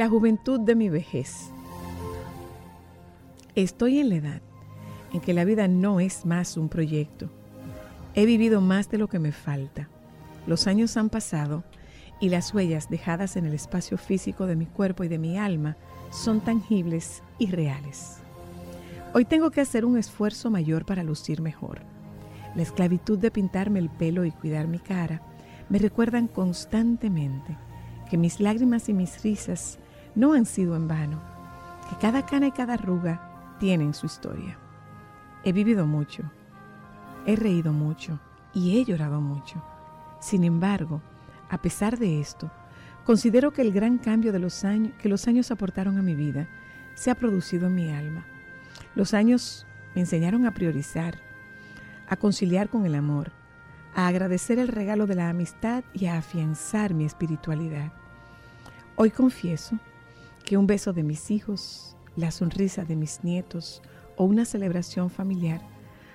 la juventud de mi vejez. Estoy en la edad en que la vida no es más un proyecto. He vivido más de lo que me falta. Los años han pasado y las huellas dejadas en el espacio físico de mi cuerpo y de mi alma son tangibles y reales. Hoy tengo que hacer un esfuerzo mayor para lucir mejor. La esclavitud de pintarme el pelo y cuidar mi cara me recuerdan constantemente que mis lágrimas y mis risas no han sido en vano, que cada cana y cada arruga tienen su historia. He vivido mucho, he reído mucho y he llorado mucho. Sin embargo, a pesar de esto, considero que el gran cambio de los años, que los años aportaron a mi vida se ha producido en mi alma. Los años me enseñaron a priorizar, a conciliar con el amor, a agradecer el regalo de la amistad y a afianzar mi espiritualidad. Hoy confieso que un beso de mis hijos, la sonrisa de mis nietos o una celebración familiar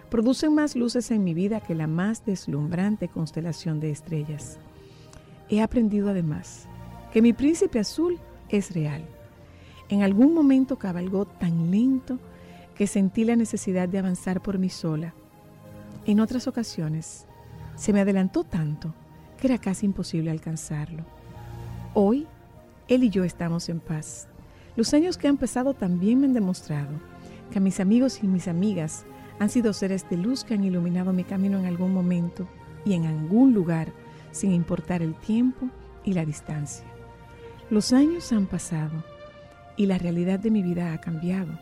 producen más luces en mi vida que la más deslumbrante constelación de estrellas. He aprendido además que mi príncipe azul es real. En algún momento cabalgó tan lento que sentí la necesidad de avanzar por mí sola. En otras ocasiones se me adelantó tanto que era casi imposible alcanzarlo. Hoy, él y yo estamos en paz. Los años que han pasado también me han demostrado que mis amigos y mis amigas han sido seres de luz que han iluminado mi camino en algún momento y en algún lugar, sin importar el tiempo y la distancia. Los años han pasado y la realidad de mi vida ha cambiado.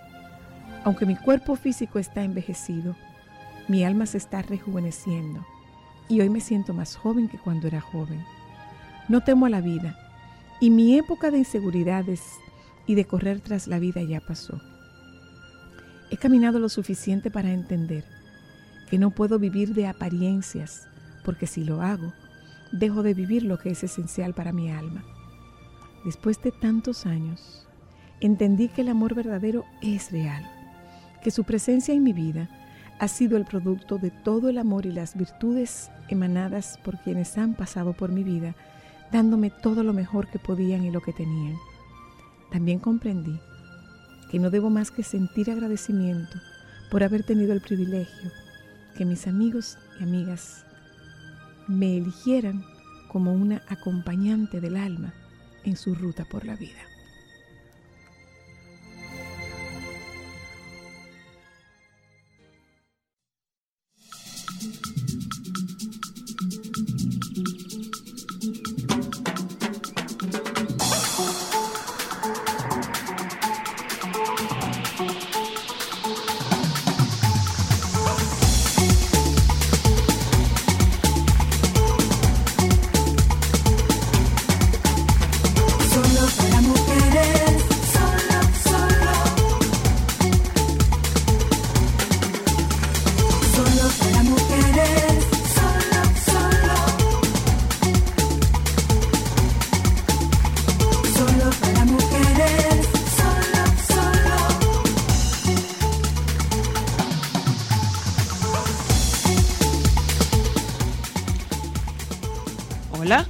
Aunque mi cuerpo físico está envejecido, mi alma se está rejuveneciendo y hoy me siento más joven que cuando era joven. No temo a la vida y mi época de inseguridades y de correr tras la vida ya pasó. He caminado lo suficiente para entender que no puedo vivir de apariencias, porque si lo hago, dejo de vivir lo que es esencial para mi alma. Después de tantos años, entendí que el amor verdadero es real, que su presencia en mi vida ha sido el producto de todo el amor y las virtudes emanadas por quienes han pasado por mi vida, dándome todo lo mejor que podían y lo que tenían. También comprendí que no debo más que sentir agradecimiento por haber tenido el privilegio que mis amigos y amigas me eligieran como una acompañante del alma en su ruta por la vida.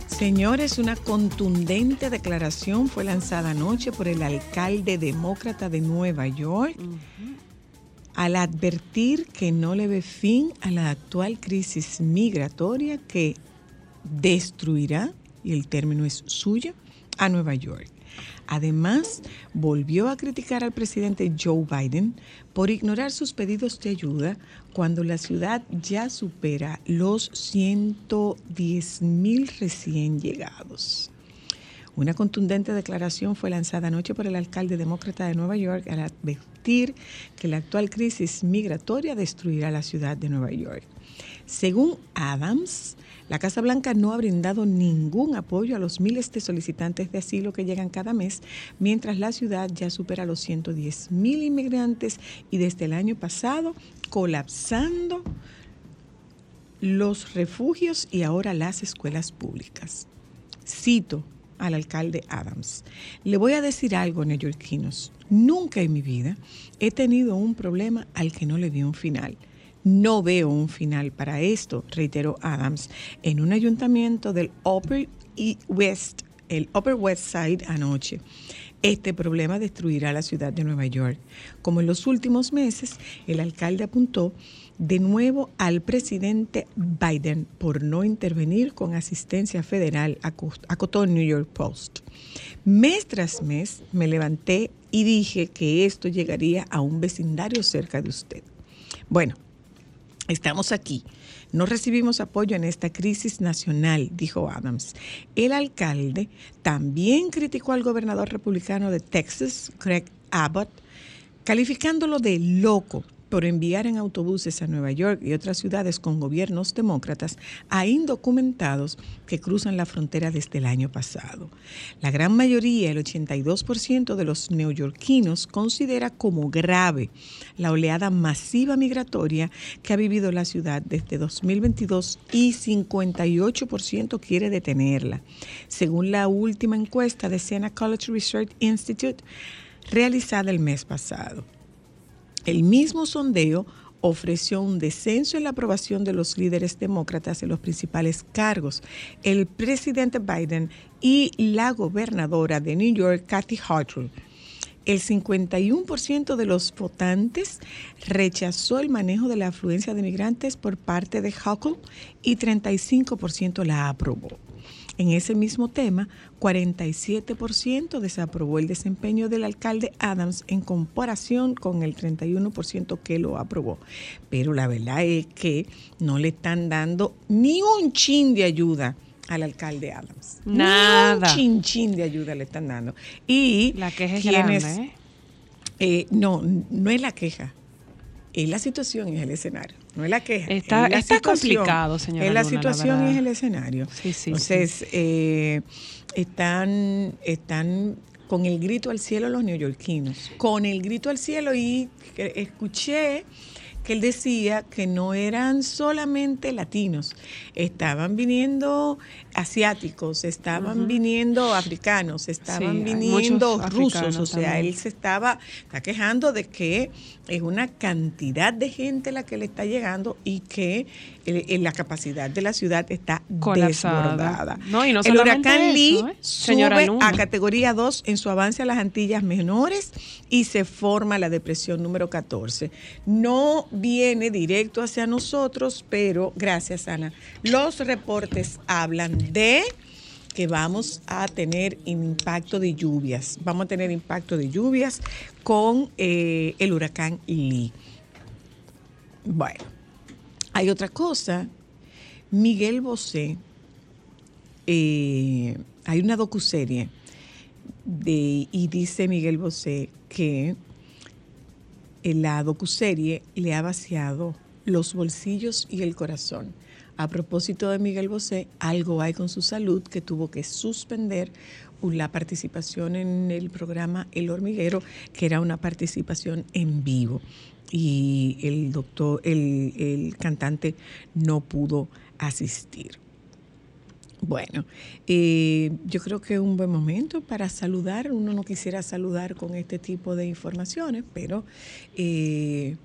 Señores, una contundente declaración fue lanzada anoche por el alcalde demócrata de Nueva York al advertir que no le ve fin a la actual crisis migratoria que destruirá, y el término es suyo, a Nueva York. Además, volvió a criticar al presidente Joe Biden por ignorar sus pedidos de ayuda cuando la ciudad ya supera los 110 mil recién llegados. Una contundente declaración fue lanzada anoche por el alcalde demócrata de Nueva York al advertir que la actual crisis migratoria destruirá la ciudad de Nueva York. Según Adams, la Casa Blanca no ha brindado ningún apoyo a los miles de solicitantes de asilo que llegan cada mes, mientras la ciudad ya supera los 110 mil inmigrantes y desde el año pasado colapsando los refugios y ahora las escuelas públicas. Cito al alcalde Adams. Le voy a decir algo, neoyorquinos. Nunca en mi vida he tenido un problema al que no le di un final. No veo un final para esto, reiteró Adams en un ayuntamiento del Upper West, el Upper West Side anoche. Este problema destruirá la ciudad de Nueva York. Como en los últimos meses, el alcalde apuntó de nuevo al presidente Biden por no intervenir con asistencia federal, acotó New York Post. Mes tras mes me levanté y dije que esto llegaría a un vecindario cerca de usted. Bueno, estamos aquí no recibimos apoyo en esta crisis nacional, dijo Adams. El alcalde también criticó al gobernador republicano de Texas, Craig Abbott, calificándolo de loco por enviar en autobuses a Nueva York y otras ciudades con gobiernos demócratas a indocumentados que cruzan la frontera desde el año pasado. La gran mayoría, el 82% de los neoyorquinos, considera como grave la oleada masiva migratoria que ha vivido la ciudad desde 2022 y 58% quiere detenerla. Según la última encuesta de Siena College Research Institute, realizada el mes pasado. El mismo sondeo ofreció un descenso en la aprobación de los líderes demócratas en los principales cargos. El presidente Biden y la gobernadora de New York, Kathy Hochul. El 51% de los votantes rechazó el manejo de la afluencia de migrantes por parte de Hochul y 35% la aprobó. En ese mismo tema, 47% desaprobó el desempeño del alcalde Adams en comparación con el 31% que lo aprobó. Pero la verdad es que no le están dando ni un chin de ayuda al alcalde Adams. Nada. Ni un chin chin de ayuda le están dando. Y la queja es grande, ¿eh? Eh, no, no es la queja. Es la situación y es el escenario no es la queja. Está, es está complicado, señora. Es la situación y es el escenario. Sí, sí, Entonces, Eh, están, están con el grito al cielo los neoyorquinos, con el grito al cielo y escuché que él decía que no eran solamente latinos, estaban viniendo asiáticos, estaban viniendo africanos, estaban viniendo rusos, o sea, él se estaba está quejando de que es una cantidad de gente la que le está llegando y que la capacidad de la ciudad está desbordada. No, y no el huracán Lee ¿eh? sube a categoría 2 en su avance a las Antillas menores y se forma la depresión número 14. No viene directo hacia nosotros, pero gracias Ana, los reportes hablan de que vamos a tener impacto de lluvias. Vamos a tener impacto de lluvias con eh, el huracán Lee. Bueno, hay otra cosa. Miguel Bosé, eh, hay una docuserie de, y dice Miguel Bosé que en la docuserie le ha vaciado los bolsillos y el corazón a propósito de Miguel Bosé, algo hay con su salud que tuvo que suspender la participación en el programa El Hormiguero, que era una participación en vivo. Y el doctor, el, cantante no pudo asistir. Bueno, eh, yo creo que es un buen momento para saludar. Uno no quisiera saludar con este tipo de informaciones, pero eh,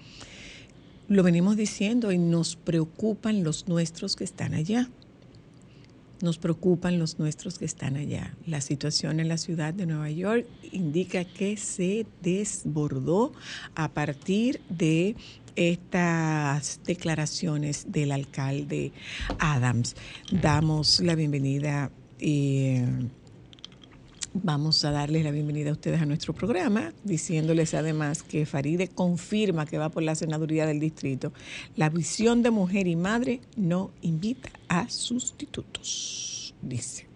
lo venimos diciendo y nos preocupan los nuestros que están allá. Nos preocupan los nuestros que están allá. La situación en la ciudad de Nueva York indica que se desbordó a partir de estas declaraciones del alcalde Adams. Damos la bienvenida. Eh, Vamos a darles la bienvenida a ustedes a nuestro programa, diciéndoles además que Faride confirma que va por la senaduría del distrito. La visión de mujer y madre no invita a sustitutos, dice,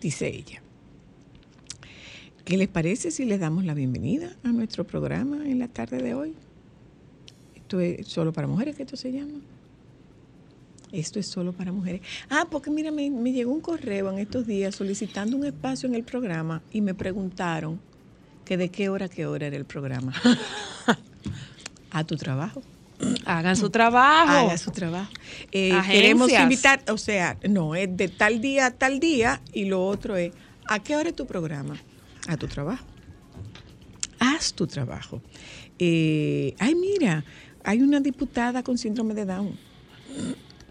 dice ella. ¿Qué les parece si les damos la bienvenida a nuestro programa en la tarde de hoy? Esto es solo para mujeres que esto se llama esto es solo para mujeres. Ah, porque mira, me, llegó un correo en estos días solicitando un espacio en el programa y me preguntaron que de qué hora a qué hora era el programa. a tu trabajo. Hagan su trabajo. Hagan su trabajo. Eh, queremos invitar, o sea, no, es de tal día a tal día y lo otro es, ¿a qué hora es tu programa? A tu trabajo. Haz tu trabajo. Eh, ay, mira, hay una diputada con síndrome de Down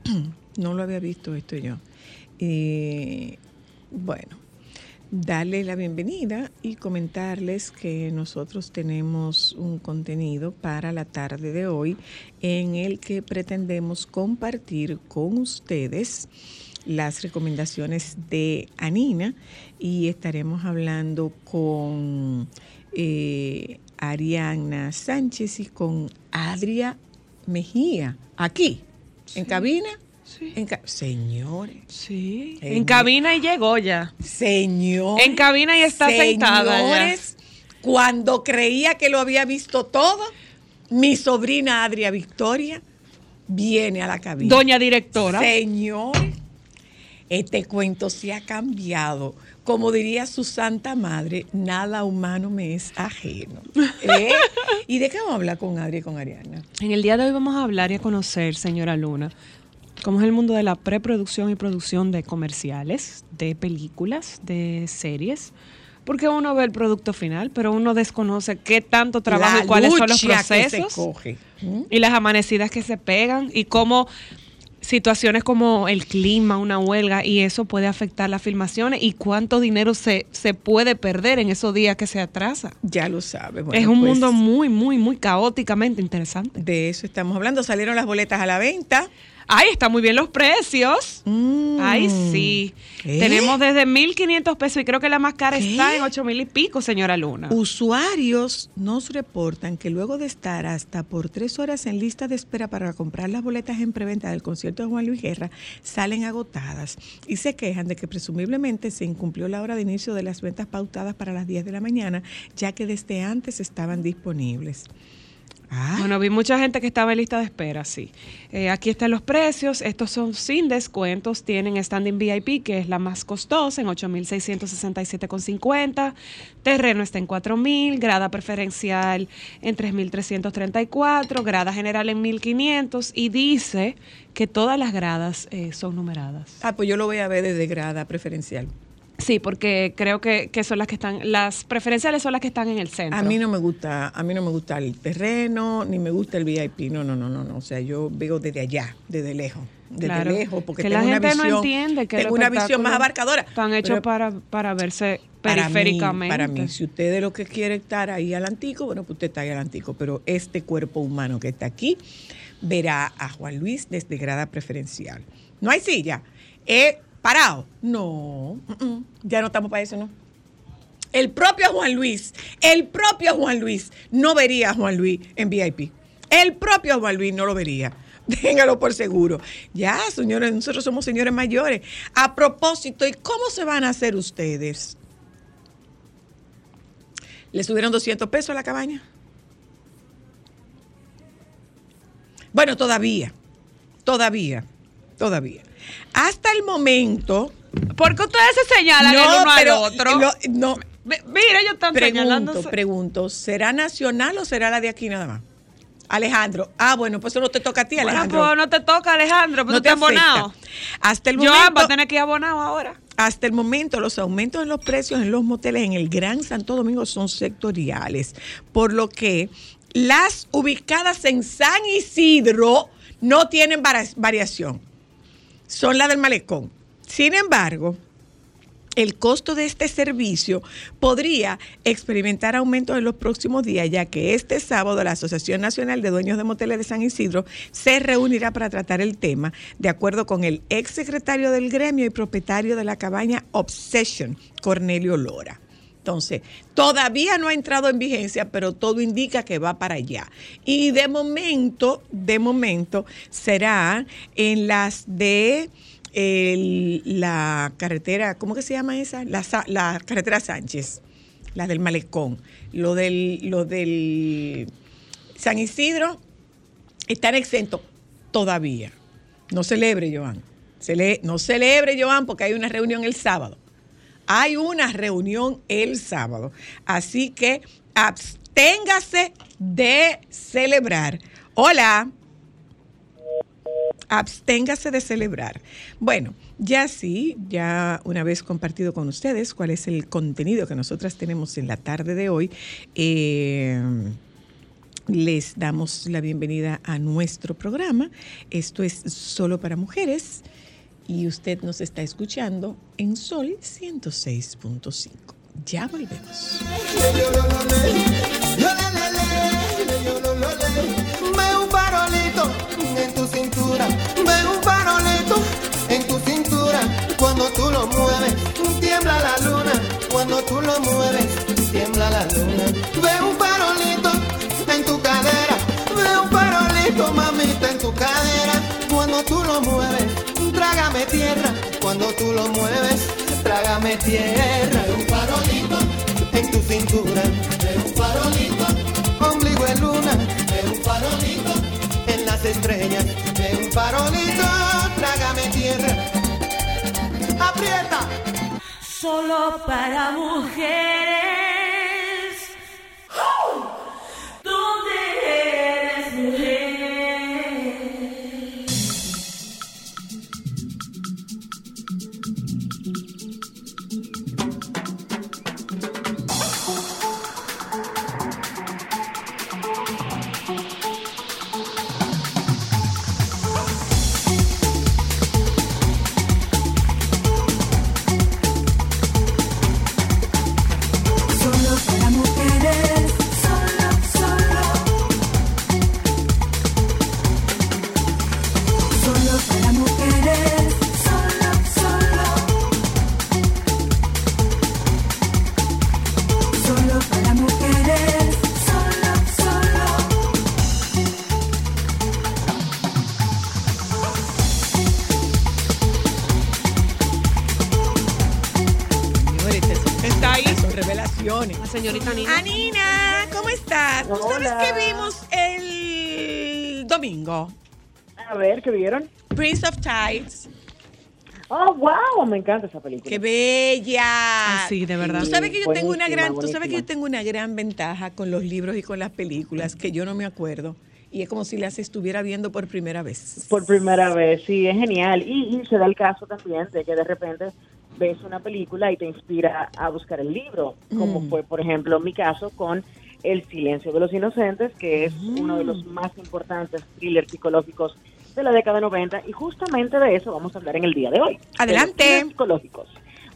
no lo había visto esto yo. bueno, darles la bienvenida y comentarles que nosotros tenemos un contenido para la tarde de hoy en el que pretendemos compartir con ustedes las recomendaciones de Anina y estaremos hablando con eh, Ariana Sánchez y con Adria Mejía, aquí, en cabina. Sí. En señores. Sí. En, cabina y llegó ya. Señores. En cabina y está sentada. Señores, cuando creía que lo había visto todo, mi sobrina Adria Victoria viene a la cabina. Doña directora. Señores, este cuento se ha cambiado. Como diría su santa madre, nada humano me es ajeno. ¿Eh? ¿Y de qué vamos a hablar con Adria y con Ariana? En el día de hoy vamos a hablar y a conocer, señora Luna, cómo es el mundo de la preproducción y producción de comerciales, de películas, de series. Porque uno ve el producto final, pero uno desconoce qué tanto trabajo La y cuáles son los lucha que se procesos. coge. ¿Mm? Y las amanecidas que se pegan y cómo situaciones como el clima, una huelga, y eso puede afectar las filmaciones y cuánto dinero se, se puede perder en esos días que se atrasa. Ya lo sabe. Bueno, es un pues, mundo muy, muy, muy caóticamente interesante. De eso estamos hablando. Salieron las boletas a la venta. Ay, están muy bien los precios. Mm. Ay, sí. ¿Eh? Tenemos desde 1.500 pesos y creo que la más cara ¿Qué? está en 8.000 y pico, señora Luna. Usuarios nos reportan que luego de estar hasta por tres horas en lista de espera para comprar las boletas en preventa del concierto de Juan Luis Guerra, salen agotadas y se quejan de que presumiblemente se incumplió la hora de inicio de las ventas pautadas para las 10 de la mañana, ya que desde antes estaban disponibles. Ah, Bueno, vi mucha gente que estaba en lista de espera, sí. Eh, aquí están los precios. Estos son sin descuentos. Tienen standing VIP, que es la más costosa, en 8.667,50. Terreno está en 4.000. Grada preferencial en 3.334. Grada general en 1.500. Y dice que todas las gradas eh, son numeradas. ah, pues yo lo voy a ver desde grada preferencial. Sí, porque creo que, que son las que están, las preferenciales son las que están en el centro. A mí no me gusta, a mí no me gusta el terreno, ni me gusta el VIP. No, no, no, no, no. O sea, yo veo desde allá, desde lejos, desde Claro. lejos, porque que tengo la una gente visión, no entiende que tengo una visión más abarcadora. Están hechos para, para verse para mí- periféricamente. Para mí, si usted de lo que quiere estar ahí al antico, bueno, pues usted está ahí al antico. Pero este cuerpo humano que está aquí verá a Juan Luis desde grada preferencial. No hay silla. ¿Eh, ¿Parado? No, ya no estamos para eso, ¿no? El propio Juan Luis, el propio Juan Luis no vería a Juan Luis en VIP. El propio Juan Luis no lo vería. Téngalo por seguro. Ya, señores, nosotros somos señores mayores. A propósito, ¿y cómo se van a hacer ustedes? ¿Le subieron 200 pesos a la cabaña? Bueno, todavía, todavía, todavía. Hasta el momento... ¿Por qué ustedes se señalan el uno pero al otro? lo- no, Mira, ellos están Pregunto, señalándose. pregunto, ¿será nacional o será la de aquí nada más? Alejandro. Ah, bueno, pues eso no te toca a ti, Bueno, Alejandro. pues no te toca, Alejandro, pues no tú te estás abonado. Hasta el Yo momento, va a tener que ir abonado ahora. hasta el momento los aumentos en los precios en los moteles en el Gran Santo Domingo son sectoriales, por lo que las ubicadas en San Isidro no tienen variación. Son las del malecón. Sin embargo, el costo de este servicio podría experimentar aumentos en los próximos días, ya que este sábado la Asociación Nacional de Dueños de Moteles de San Isidro se reunirá para tratar el tema, de acuerdo con el ex secretario del gremio y propietario de la cabaña Obsession, Cornelio Lora. Entonces, todavía no ha entrado en vigencia, pero todo indica que va para allá. Y de momento, de momento, será en las de la carretera, ¿cómo que se llama esa? La, carretera Sánchez, la del Malecón. Lo del, San Isidro están exentos todavía. No celebre, Joan. No celebre, Joan, porque hay una reunión el sábado. Hay una reunión el sábado. Así que absténgase de celebrar. Hola. Absténgase de celebrar. Bueno, ya sí, ya una vez compartido con ustedes cuál es el contenido que nosotras tenemos en la tarde de hoy, eh, les damos la bienvenida a nuestro programa. Esto es solo para mujeres y usted nos está escuchando en Sol 106.5. Ya volvemos. Ve un farolito en tu cintura, ve un farolito en tu cintura. Cuando tú lo mueves, tiembla la luna. Cuando tú lo mueves, tiembla la luna. Ve un farolito tierra. Cuando tú lo mueves, trágame tierra. Ve un farolito en tu cintura, ve un farolito, ombligo de luna, ve un farolito en las estrellas, ve un farolito, trágame tierra. Aprieta. Solo para mujeres. Tides. Oh, wow, me encanta esa película. ¡Qué bella! Ah, sí, de verdad. Tú sabes que yo tengo una Buenísima, gran, tú sabes que buenísima. yo tengo una gran ventaja con los libros y con las películas que yo no me acuerdo y es como si las estuviera viendo por primera vez. Por primera vez, sí, es genial. Y, y se da el caso también de que de repente ves una película y te inspira a buscar el libro, como Mm. fue, por ejemplo, mi caso con El silencio de los inocentes, que es uno de Mm. los más importantes thrillers psicológicos de la década 90 y justamente de eso vamos a hablar en el día de hoy. de los Adelante. psicológicos.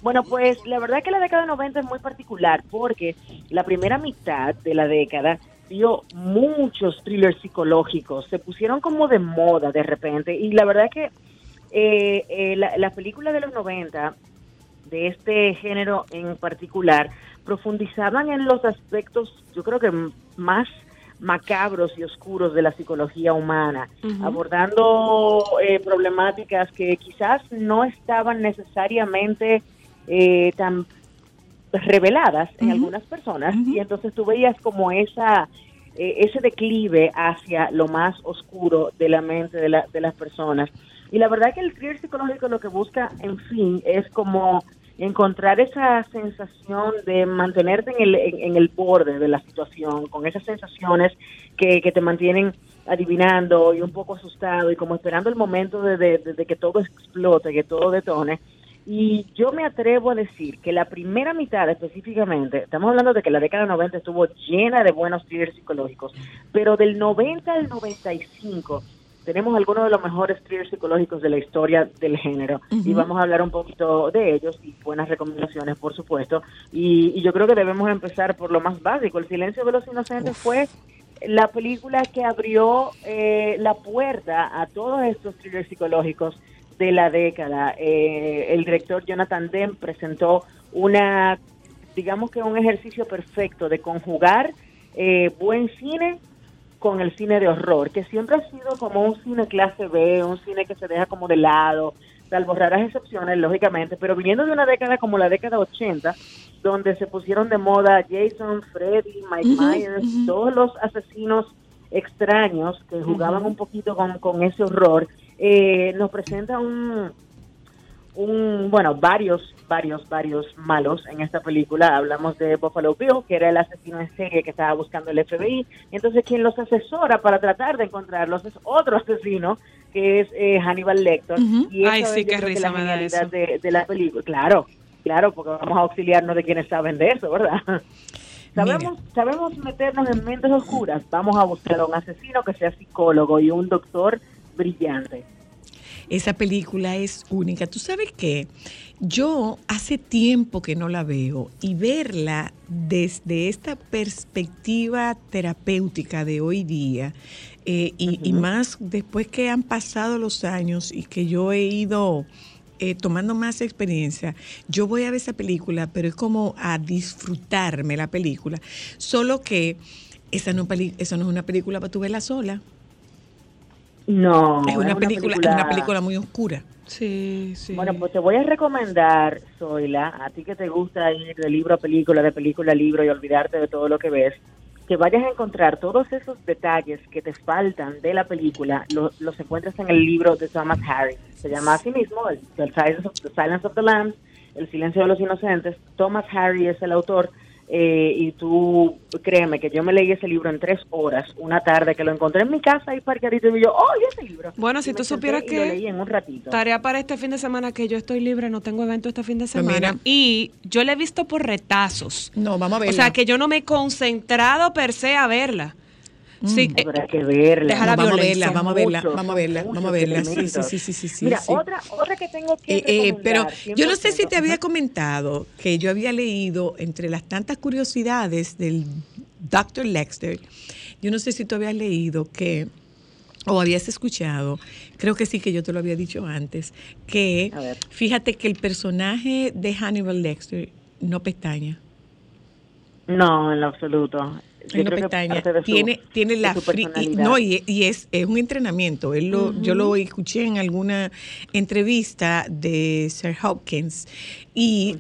Bueno, pues la verdad que la década 90 es muy particular porque la primera mitad de la década dio muchos thrillers psicológicos, se pusieron como de moda de repente y la verdad que eh, eh, la- las películas de los 90 de este género en particular profundizaban en los aspectos, yo creo que más macabros y oscuros de la psicología humana, abordando eh, problemáticas que quizás no estaban necesariamente eh, tan reveladas en algunas personas y entonces tú veías como esa eh, ese declive hacia lo más oscuro de la mente de, la- de las personas. Y la verdad que el thriller psicológico lo que busca en fin es como encontrar esa sensación de mantenerte en el, en, el borde de la situación con esas sensaciones que, que te mantienen adivinando y un poco asustado y como esperando el momento de, de- de- de que todo explote, que todo detone. Y yo me atrevo a decir que la primera mitad específicamente, estamos hablando de que la década 90 estuvo llena de buenos thrillers psicológicos, pero del 90 al 95 tenemos algunos de los mejores thrillers psicológicos de la historia del género y vamos a hablar un poquito de ellos y buenas recomendaciones, por supuesto. Y, y yo creo que debemos empezar por lo más básico. El silencio de los inocentes fue la película que abrió eh, la puerta a todos estos thrillers psicológicos de la década. Eh, el director Jonathan Demme presentó una, digamos que un ejercicio perfecto de conjugar eh, buen cine con el cine de horror, que siempre ha sido como un cine clase B, un cine que se deja como de lado, salvo raras excepciones, lógicamente, pero viniendo de una década como la década 80, donde se pusieron de moda Jason, Freddy, Mike Myers, todos los asesinos extraños que jugaban un poquito con, con ese horror, eh, nos presenta un, un, bueno, varios, varios, varios malos en esta película. Hablamos de Buffalo Bill, que era el asesino en serie que estaba buscando el FBI. Entonces, quien los asesora para tratar de encontrarlos es otro asesino, que es eh, Hannibal Lecter. y Ay, sí, qué que risa la me da eso. de, de la película. Claro, claro, porque vamos a auxiliarnos de quienes saben de eso, ¿verdad? Sabemos, sabemos meternos en mentes oscuras. Vamos a buscar a un asesino que sea psicólogo y un doctor brillante. Esa película es única. ¿Tú sabes qué? Yo hace tiempo que no la veo y verla desde esta perspectiva terapéutica de hoy día eh, y, y más después que han pasado los años y que yo he ido eh, tomando más experiencia, yo voy a ver esa película, pero es como a disfrutarme la película. Solo que esa no, esa no es una película para tú verla sola. No, es una, película, es una película muy oscura. Sí, sí. Bueno, pues te voy a recomendar, Zoila, a ti que te gusta ir de libro a película, de película a libro y olvidarte de todo lo que ves, que vayas a encontrar todos esos detalles que te faltan de la película, lo- los encuentras en el libro de Thomas Harris. Se llama así mismo, el, The Silence of, The Silence of the Lambs, El silencio de los inocentes. Thomas Harris es el autor. Eh, y tú, créeme que yo me leí ese libro en tres horas, una tarde que lo encontré en mi casa y parqueadito y yo, oh, ¿y ese libro? Bueno, Y si tú supieras que Lo leí en un ratito. Tarea para este fin de semana que yo estoy libre, no tengo evento este fin de semana. Pues mira. Y yo la he visto por retazos. No, vamos a verla. O sea, que yo no me he concentrado per se a verla. Sí, eh, Habrá que verla. Deja la vamos a verla, vamos a verla, vamos a verla, vamos a verla. Sí, sí, sí, sí, sí, sí, Mira, sí. otra, otra que tengo que Eh, eh, pero yo no sé si te 100%. había comentado que yo había leído entre las tantas curiosidades del Dr. Lexter, yo no sé si tú habías leído que, o habías escuchado, creo que sí que yo te lo había dicho antes, que fíjate que el personaje de Hannibal Lecter no pestaña. No, en lo absoluto. Yo no creo pestaña. su- tiene, tiene la y, no, y, y es, es un entrenamiento. Él lo, Yo lo escuché en alguna entrevista de Sir Hopkins y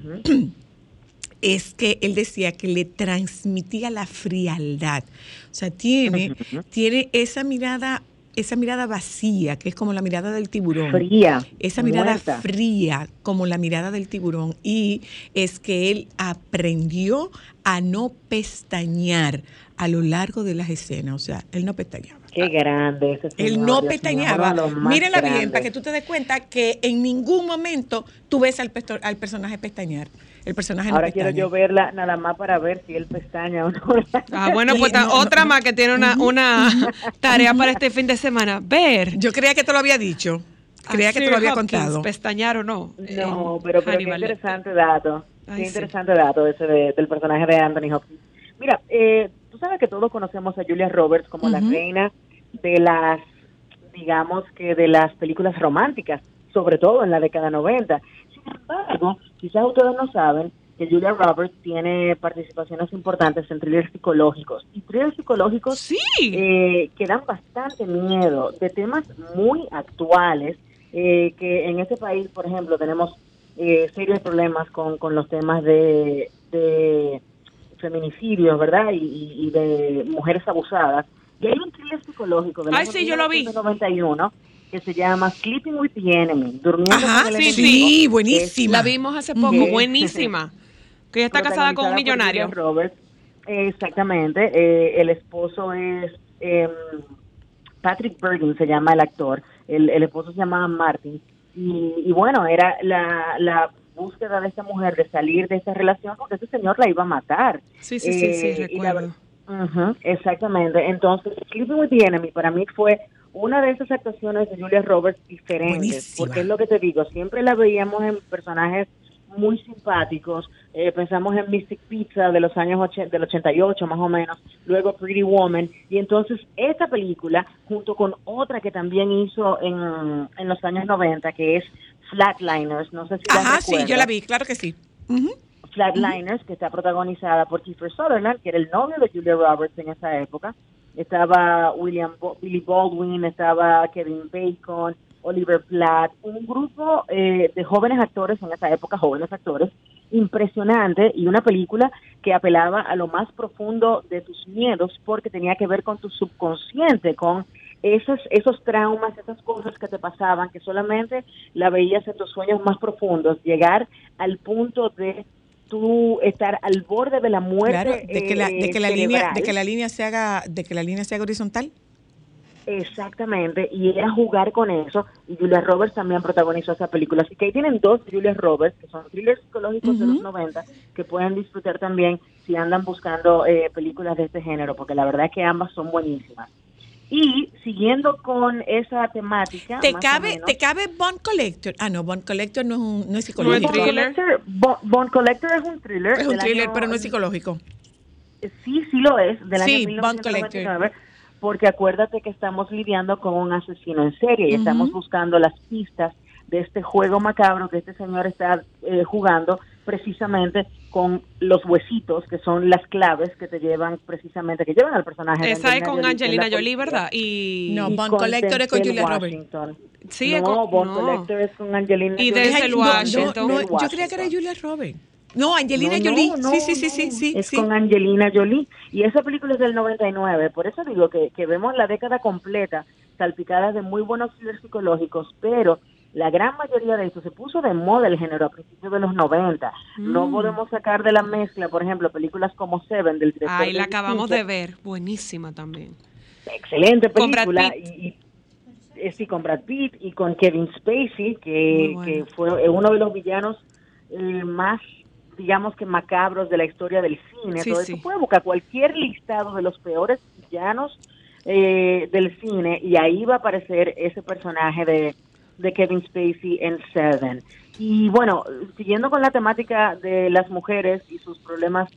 es que él decía que le transmitía la frialdad. O sea, tiene, tiene esa mirada, esa mirada vacía, que es como la mirada del tiburón. Fría. Esa mirada muerta. fría, como la mirada del tiburón, y es que él aprendió a no pestañear a lo largo de las escenas. O sea, él no pestañaba. Qué grande ese señor, Él no Dios pestañaba. Mírela bien, para que tú te des cuenta que en ningún momento tú ves al, al personaje pestañear. El personaje no Ahora quiero yo verla nada más para ver si él pestaña o no. Ah, bueno, pues otra no, más que tiene una, una tarea para este fin de semana. Ver. Yo creía que te lo había dicho. Creía a que te lo había Hopkins, contado. Pestañar o no. No, pero, pero qué interesante dato. Ay, qué sí. interesante dato ese de- del personaje de Anthony Hopkins. Mira, eh, tú sabes que todos conocemos a Julia Roberts como la reina de las, digamos que de las películas románticas, sobre todo en la década 90. Sin embargo, quizás ustedes no saben que Julia Roberts tiene participaciones importantes en thrillers psicológicos. Y thrillers psicológicos Sí. eh, que dan bastante miedo de temas muy actuales, eh, que en este país, por ejemplo, tenemos eh, serios problemas con, con los temas de, de feminicidios, ¿verdad? Y, de mujeres abusadas. Y hay un thriller psicológico del Ay, año sí, yo lo vi. 1991 que se llama Sleeping with the Enemy, durmiendo Ajá, con el sí, enemigo. sí, buenísima. La vimos hace poco, Que- buenísima. Que ella está casada con un millonario. Julia Roberts. Exactamente. eh, el esposo es em, Patrick Bergen, se llama el actor. El, el esposo se llama Martin. Y, y bueno, era la, la búsqueda de esta mujer de salir de esa relación porque ese señor la iba a matar. Sí, sí, sí, sí, Eh, la recuerdo. exactamente. Entonces, Sleeping with the Enemy para mí fue una de esas actuaciones de Julia Roberts diferentes. Buenísima. Porque es lo que te digo, siempre la veíamos en personajes muy simpáticos. Eh, pensamos en Mystic Pizza de los años och- del 88 más o menos, luego Pretty Woman. Y entonces esta película, junto con otra que también hizo en, en los años 90, que es Flatliners, no sé si la Ajá, sí, yo la vi, claro que sí. Ujú. Flatliners, que está protagonizada por Kiefer Sutherland, que era el novio de Julia Roberts en esa época. Estaba William Bo- Billy Baldwin, estaba Kevin Bacon, Oliver Platt, un grupo eh, de jóvenes actores en esa época, jóvenes actores, impresionante y una película que apelaba a lo más profundo de tus miedos porque tenía que ver con tu subconsciente, con esos, esos traumas, esas cosas que te pasaban, que solamente la veías en tus sueños más profundos, llegar al punto de tú estar al borde de la muerte Claro, de que la, de eh, que la línea, de que la línea se haga, de que la línea se haga horizontal. Exactamente, y era jugar con eso, y Julia Roberts también protagonizó esa película. Así que ahí tienen dos Julia Roberts, que son thrillers psicológicos de los 90, que pueden disfrutar también si andan buscando eh, películas de este género, porque la verdad es que ambas son buenísimas. Y siguiendo con esa temática. ¿Te cabe, menos, ¿Te cabe Bond Collector? Ah, no, Bond Collector no es, un, no es No psicológico. es Bond thriller. Collector, Bo- Bond Collector es un thriller. es un thriller, año- pero no es psicológico. Sí, sí lo es, del Sí, año Bond 1999, porque acuérdate que estamos lidiando con un asesino en serie y estamos buscando las pistas de este juego macabro que este señor está eh, jugando precisamente con los huesitos, que son las claves que te llevan precisamente, que llevan al personaje. Esa es con Angelina Jolie. ¿verdad? Y, No, Y Bond con Collector es con Julia Roberts. Sí, no, es con- Bond no. Collector es con Angelina Y Jolie. Denzel no, Washington. no, yo creía que era. Julia Roberts. No, Angelina No, no, Jolie. no, sí, sí, sí, sí. Es sí. con Angelina Jolie. Y esa película es del 99. Por eso digo que, que vemos la década completa salpicada de muy buenos thrillers psicológicos, pero la gran mayoría de eso se puso de moda el género a principios de los 90. No Mm. podemos sacar de la mezcla, por ejemplo, películas como Seven del director Ay, la acabamos de ver. Buenísima también. Excelente película. Y, y- eh, sí, con Brad Pitt y con Kevin Spacey, que, fue eh, uno de los villanos eh, más, digamos que macabros de la historia del cine. Sí, Todo sí. eso puede buscar cualquier listado de los peores villanos eh, del cine y ahí va a aparecer ese personaje de, de Kevin Spacey en Seven. Y bueno, siguiendo con la temática de las mujeres y sus problemas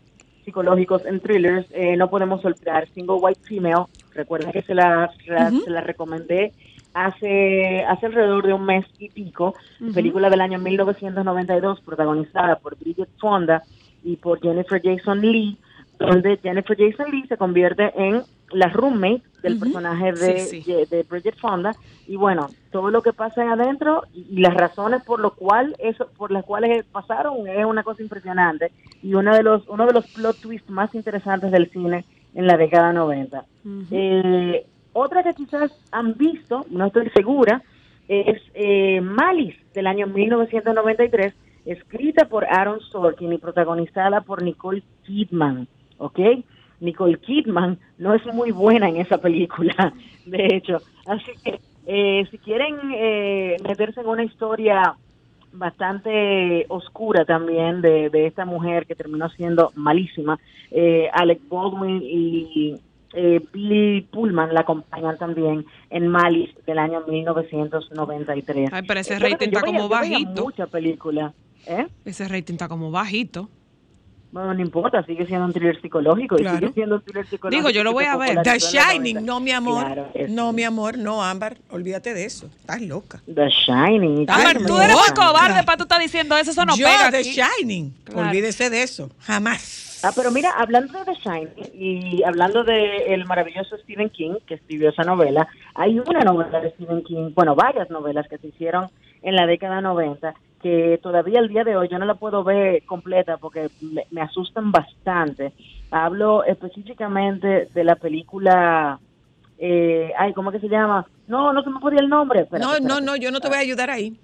psicológicos en thrillers, eh, no podemos olvidar Single White Female. Recuerden que se la, Ujú. se la recomendé hace, hace alrededor de un mes y pico. Película del año 1992, protagonizada por Bridget Fonda y por Jennifer Jason Lee, donde Jennifer Jason Lee se convierte en la roommate del personaje de, Sí, sí. de- de Bridget Fonda y bueno todo lo que pasa ahí adentro y, las razones por lo cual eso por las cuales pasaron es una cosa impresionante y uno de los uno de los plot twists más interesantes del cine en la década 90 Ujú. eh, otra que quizás han visto, no estoy segura, es eh, Malice del año 1993, escrita por Aaron Sorkin y protagonizada por Nicole Kidman, ¿ok? Nicole Kidman no es muy buena en esa película, de hecho. Así que eh, si quieren eh, meterse en una historia bastante oscura también de, de esta mujer que terminó siendo malísima, eh, Alec Baldwin y eh, Bill Pullman la acompañan también en Malice del año 1993. Ay, pero ese Eh, yo rating está como bajito. Mucha película. ¿Eh? Ese rating está como bajito. Bueno, no importa, sigue siendo un thriller psicológico. y sigue siendo un thriller psicológico. Digo, yo lo voy a ver. The Shining, 90. no, mi amor. Claro, no, mi amor, no, Ámbar. Olvídate de eso. Estás loca. The Shining. Ámbar, tú eres un cobarde para tú estar diciendo eso. Eso no Yo, pega The aquí. Shining. Olvídese de eso. Jamás. Ah, pero mira, hablando de The Shining y hablando de el maravilloso Stephen King, que escribió esa novela, hay una novela de Stephen King, bueno, varias novelas que se hicieron en la década 90, que todavía el día de hoy yo no la puedo ver completa porque me, me asustan bastante. Hablo específicamente de la película, eh, ay, ¿cómo que se llama? No, no se me podía el nombre. Espérate, no, no, espérate. no, yo no te voy a ayudar ahí.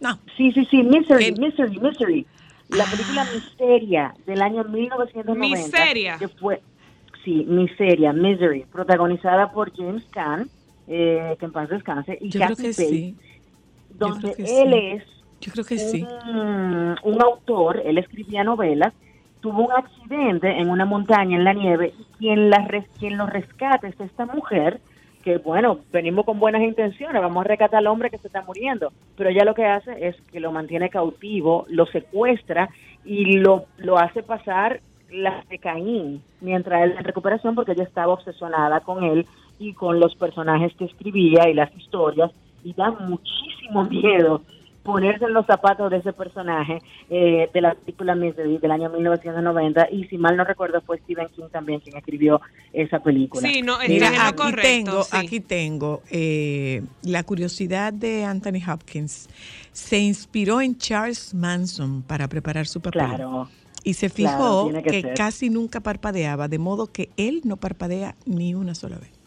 No. Sí, sí, sí, Misery, ¿Qué? Misery, Misery. La película Miseria del año 1990. Miseria. Que fue, sí, Miseria, Misery, protagonizada por James Caan, eh, que en paz descanse, y Kathy Bates, sí. donde él sí. es Yo creo que sí. un, un autor, él escribía novelas, tuvo un accidente en una montaña en la nieve y quien, la quien lo rescata es esta mujer que, bueno, venimos con buenas intenciones, vamos a rescatar al hombre que se está muriendo, pero ella lo que hace es que lo mantiene cautivo, lo secuestra y lo, lo hace pasar la de Caín mientras él en recuperación porque ella estaba obsesionada con él y con los personajes que escribía y las historias y da muchísimo miedo ponerse en los zapatos de ese personaje eh, de la película Misery del año 1990 y si mal no recuerdo fue Stephen King también quien escribió esa película. Sí, no, Mira, aquí correcto. tengo, sí. aquí tengo eh, la curiosidad de Anthony Hopkins. Se inspiró en Charles Manson para preparar su papel. Claro. Y se fijó que casi nunca parpadeaba, de modo que él no parpadea ni una sola vez.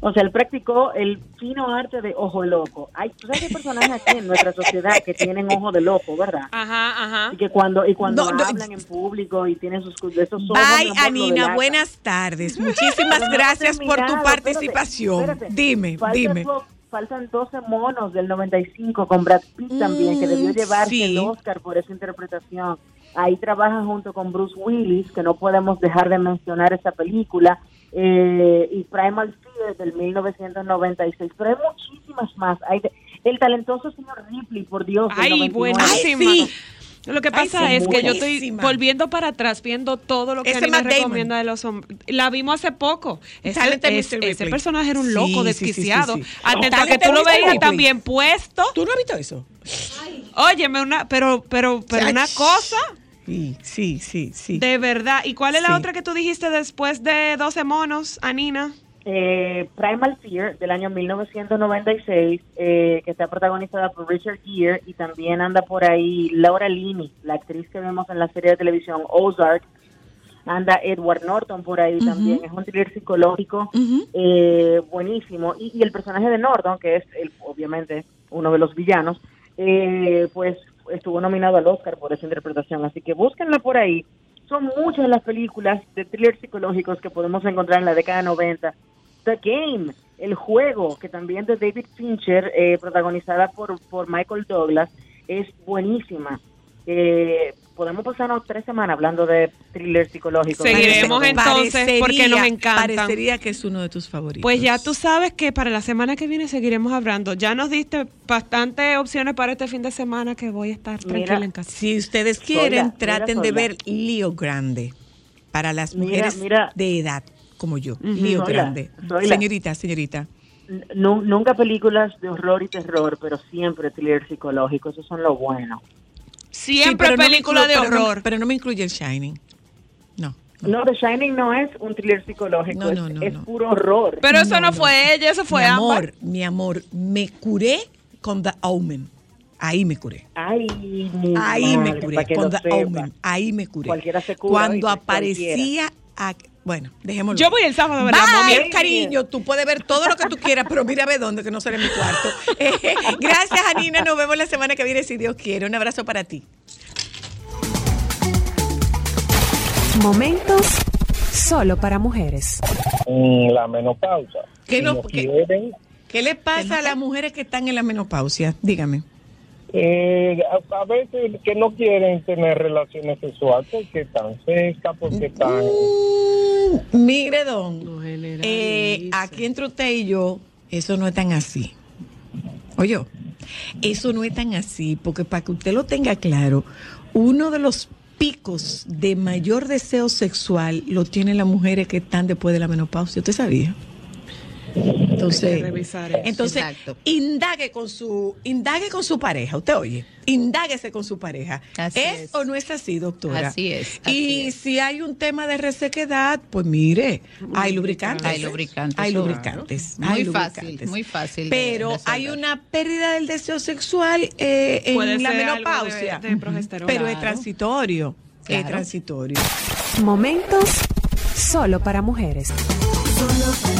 O sea, él practicó el fino arte de ojo loco. Hay, ¿tú sabes personajes aquí en nuestra sociedad que tienen ojo de loco, verdad? Ajá, ajá. Y que cuando y cuando No, no, hablan en público y tienen sus esos ojos, Bye, amor, Anina. Buenas tardes. Muchísimas no gracias por tu participación. espérate, espérate. Dime, dime. faltan 12 monos del 95 con Brad Pitt también, que debió Mm, llevarse sí. el Oscar por esa interpretación. Ahí trabaja junto con Bruce Willis, que no podemos dejar de mencionar esa película. Eh, y Primal Fear del 1996, pero hay muchísimas más. Hay de- el talentoso señor Ripley, por Dios. Ay, 99. buenísima. Ay, sí. Lo que Ay, pasa sí, es que yo estoy volviendo para atrás, viendo todo lo que Matt Damon. recomienda de los hombres. La vimos hace poco. Ese, personaje era un Sí, loco, sí, sí, desquiciado. sí, sí. Atento a que tú lo veías también puesto. ¿Tú no has visto eso? Óyeme, una, pero, pero, pero una cosa, Sí, sí, sí, sí. de verdad. ¿Y cuál es la otra que tú dijiste después de 12 monos, Anina? eh, Primal Fear del año 1996, eh, que está protagonizada por Richard Gere y también anda por ahí Laura Linney, la actriz que vemos en la serie de televisión Ozark. Anda Edward Norton por ahí también, es un thriller psicológico eh, buenísimo. Y, y el personaje de Norton, que es el, obviamente uno de los villanos, eh, pues estuvo nominado al Oscar por esa interpretación. Así que búsquenla por ahí. Son muchas las películas de thrillers psicológicos que podemos encontrar en la década 90. The Game, el juego, que también de David Fincher, eh, protagonizada por, por Michael Douglas, es buenísima. Eh, podemos pasarnos tres semanas hablando de thrillers psicológicos. Seguiremos entonces, porque nos encantan. Parecería que es uno de tus favoritos. Pues ya tú sabes que para la semana que viene seguiremos hablando. Ya nos diste bastantes opciones para este fin de semana que voy a estar Mira, tranquila en casa. Si ustedes quieren, Sola, traten mira, de ver Lío Grande para las mujeres mira. de edad como yo. Lío Sola, Grande. sola. Señorita, señorita. Nu- nunca películas de horror y terror, pero siempre thriller psicológico, eso son lo bueno. Siempre Sí, no película de pero no- horror. pero no me incluye el Shining. No. No, The Shining no es un thriller psicológico, No, no, no, es no. puro horror. Pero eso no, fue ella, eso fue mi Ámbar. amor, mi amor, me curé con The Omen. Ahí me curé. Ay, mi Ahí me curé con The sepa. Omen. Ahí me curé. Cualquiera se cura, Cuando aparecía. a- bueno, dejémoslo. Yo voy el sábado a ver la Bye, cariño. Tú puedes ver todo lo que tú quieras, pero mira ve dónde, que no será en mi cuarto. Eh, gracias, Anina. Nos vemos la semana que viene, si Dios quiere. Un abrazo para ti. Momentos solo para mujeres. Mm, la menopausa. ¿Qué Si no- no qué- quieren, ¿Qué le pasa a las mujeres que están en la menopausia? Dígame. Eh, a, a veces que no quieren tener relaciones sexuales porque están secas, porque están... Mm, mire, don. Eh, aquí entre usted y yo, eso no es tan así. Oye, eso no es tan así, porque para que usted lo tenga claro, uno de los picos de mayor deseo sexual lo tienen las mujeres que están después de la menopausia. ¿Usted sabía? Entonces, revisar eso. entonces Exacto. indague con su indague con su pareja. Usted oye, indáguese con su pareja. Así ¿Es, es. o no es así, doctora? Así es, así y es. si hay un tema de resequedad, pues mire, hay lubricantes. Hay lubricantes, Hay claro. lubricantes. Muy hay fácil, lubricantes. muy fácil Pero hay una pérdida del deseo sexual eh, en la menopausia. de- de progesterona. Pero es Claro. transitorio. Es transitorio. Momentos solo para mujeres. Solo para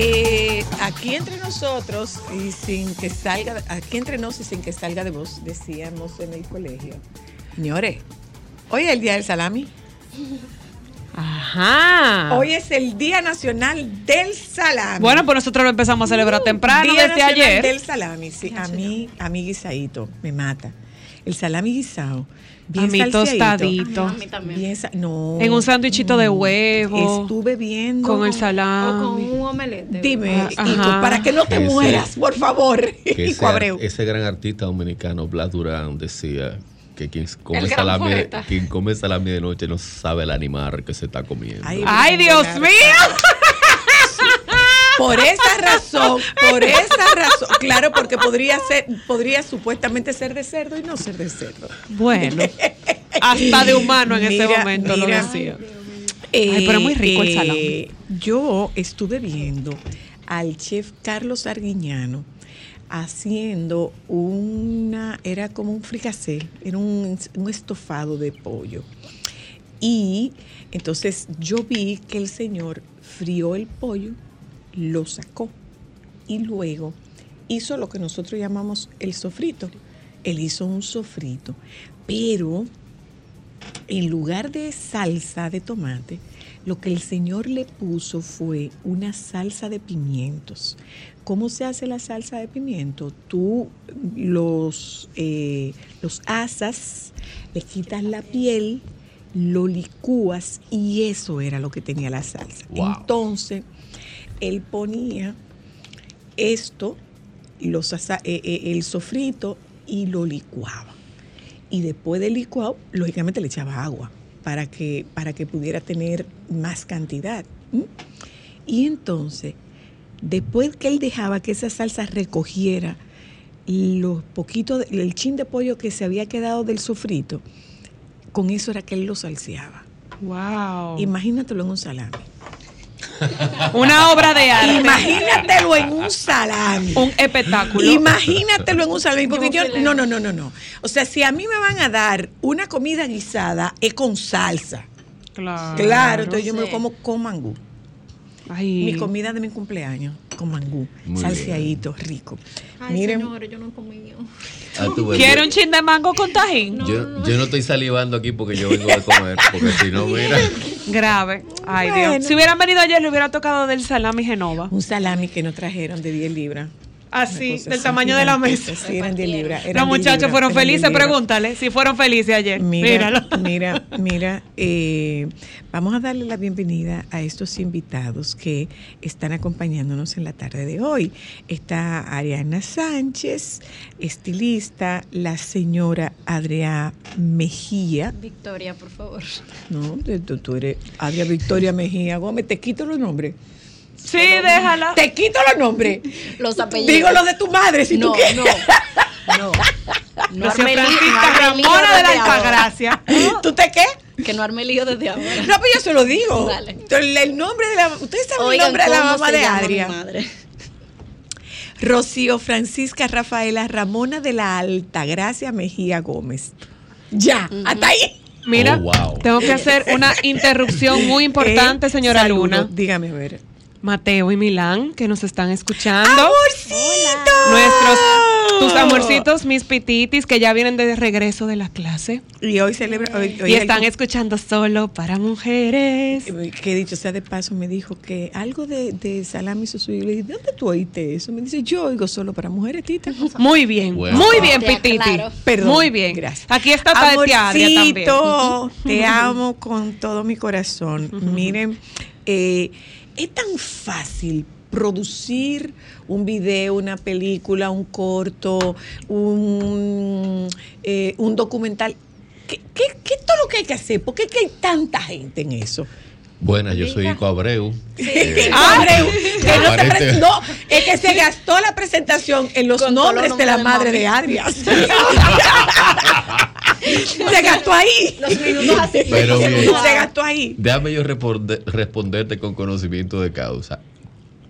Eh, aquí entre nosotros y sin que salga, aquí entre nos y sin que salga de voz, decíamos en el colegio, señores, hoy es el día del salami. Ajá. Hoy es el Día Nacional del Salami. Bueno, pues nosotros lo empezamos a celebrar temprano Día desde Nacional ayer. del salami, sí. A mí, a mí guisadito, me mata. El salami guisado, bien A tostadito. A mí también. Bien no. En un sándwichito de huevo. Estuve viendo. Con el O con salami. un omelette. Dime, Ah, ajá. para que no te Ese- mueras, por favor. ese, Abreu. ese gran artista dominicano, Blas Durán, decía que quien come, salami, quien come salami de noche no sabe el animal que se está comiendo. Ay, ¡Ay, Dios mío! Por esa razón, por esa razón, claro, porque podría ser, podría supuestamente ser de cerdo y no ser de cerdo. Bueno, hasta de humano en ese Mira, momento lo decía. Ay, pero muy rico el salami. Eh, Yo estuve viendo al chef Carlos Arguiñano haciendo una, era como un fricasé, era un, un estofado de pollo. Y entonces yo vi que el señor frió el pollo, lo sacó y luego hizo lo que nosotros llamamos el sofrito. Él hizo un sofrito, pero en lugar de salsa de tomate, Lo que el Señor le puso fue una salsa de pimientos. ¿Cómo se hace la salsa de pimiento? Tú los, eh, los asas, le quitas la piel, lo licúas y eso era lo que tenía la salsa. Wow. Entonces, él ponía esto, los asa- eh, eh, el sofrito y lo licuaba. Y después del licuado, lógicamente le echaba agua para que, para que pudiera tener más cantidad. Y entonces, después que él dejaba que esa salsa recogiera los poquitos, el chin de pollo que se había quedado del sofrito, con eso era que él lo salseaba. Wow. Imagínatelo en un salami. Una obra de arte. Imagínatelo en un salami. Un espectáculo. Imagínatelo en un salami, porque yo, no, no, no, no, no. O sea, si a mí me van a dar una comida guisada, es con salsa. Claro. Claro, entonces yo me lo como con mangú. Ay. Mi comida de mi cumpleaños, con mangú, Muy salseadito, rico. Ay, Miren, señores, yo no he comido. Ah, ¿Quiere un chin de mango con tajín? yo, yo no estoy salivando aquí porque yo vengo de comer, porque si no, mira. Grave. Ay, Bueno. Dios. Si hubieran venido ayer, le hubiera tocado del salami Genova. un salami que nos trajeron de 10 libras. Así, del tamaño de la mesa. Sí, eran 10 libras. eran Los 10 muchachos libras, fueron eran 10 felices, pregúntale si fueron felices ayer. Mira, Míralo. mira, mira, eh, vamos a darle la bienvenida a estos invitados que están acompañándonos en la tarde de hoy. Está Ariana Sánchez, estilista, la señora Adriana Mejía, Victoria, por favor. ¿no? De- Tú, tú eres Adriana Victoria Mejía Gómez, te quito los nombres. Sí, déjala. Te quito los nombres. Los apellidos. Digo los de tu madre si no, tú quieres. no, no. No Francisca no arme lío Ramona de la. Altagracia. ¿Tú te qué? Que no arme lío desde ahora. No, pues yo se lo digo. Dale. El, el nombre de la. Ustedes saben el nombre de la ¿cómo mamá se de llama mi Adria. madre? Rocío Francisca Rafaela Ramona de la Altagracia Mejía Gómez. Ya, hasta ahí. Mira, Oh, wow. tengo que hacer una interrupción muy importante, Eh, señora saludo. Luna. Dígame, a ver. Mateo y Milán, que nos están escuchando. ¡Amorcito! Nuestros, tus amorcitos, mis pititis, que ya vienen de regreso de la clase. Y hoy celebra. Hoy, hoy Y están escuchando solo para mujeres. que dicho sea de paso, me dijo que algo de, de salami susu. Y le dije, ¿de dónde tú oíste eso? Me dice, yo oigo solo para mujeres, tita. Muy bien, Bueno. muy bien, Pititi. Perdón. Muy bien. Gracias. Aquí está Tatiana también. Te amo con todo mi corazón. Miren, eh, es tan fácil producir un video, una película, un corto, un, eh, un documental. ¿Qué, qué, qué es todo lo que hay que hacer? ¿Por qué es que hay tanta gente en eso? Buenas, yo soy Ico Abreu. Eh, Ah, Abreu, que no, pre- es que se gastó la presentación en los Con nombres de la de madre mami. de Adrias. se gastó ahí. Los minutos así. Pero Se gastó ahí. Déjame yo responde- responderte con conocimiento de causa.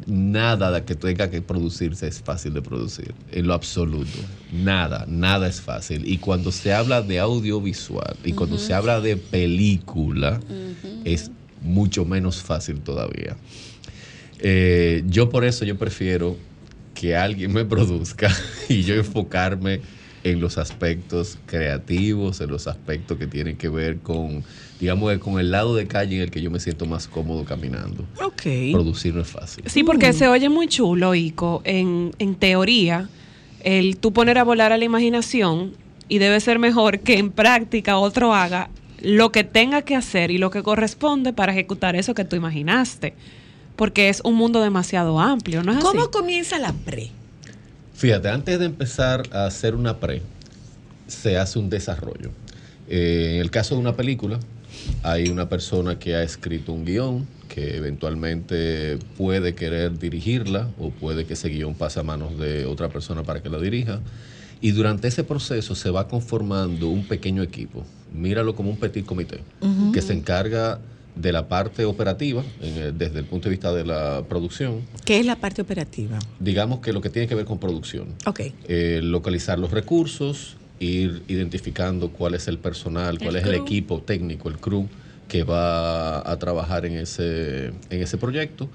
Nada de que tenga que producirse es fácil de producir, en lo absoluto. Nada, nada es fácil. Y cuando se habla de audiovisual y cuando se habla de película, es mucho menos fácil todavía. Eh, yo por eso yo prefiero que alguien me produzca y yo enfocarme en los aspectos creativos, en los aspectos que tienen que ver con, digamos, que con el lado de calle en el que yo me siento más cómodo caminando. Ok. Producir no es fácil. Sí, porque se oye muy chulo, Ico. En, en teoría, el tú poner a volar a la imaginación y debe ser mejor que en práctica otro haga lo que tenga que hacer y lo que corresponde para ejecutar eso que tú imaginaste. Porque es un mundo demasiado amplio, ¿no es ¿Cómo así? comienza la pre? Fíjate, antes de empezar a hacer una pre, se hace un desarrollo. Eh, en el caso de una película, hay una persona que ha escrito un guion que eventualmente puede querer dirigirla o puede que ese guion pase a manos de otra persona para que la dirija. Y durante ese proceso se va conformando un pequeño equipo. Míralo como un petit comité que se encarga de la parte operativa en el- desde el punto de vista de la producción. ¿Qué es la parte operativa? Digamos que lo que tiene que ver con producción Ok. eh, localizar los recursos, ir identificando cuál es el personal, cuál El es el equipo técnico, el crew que va a trabajar en ese, en ese proyecto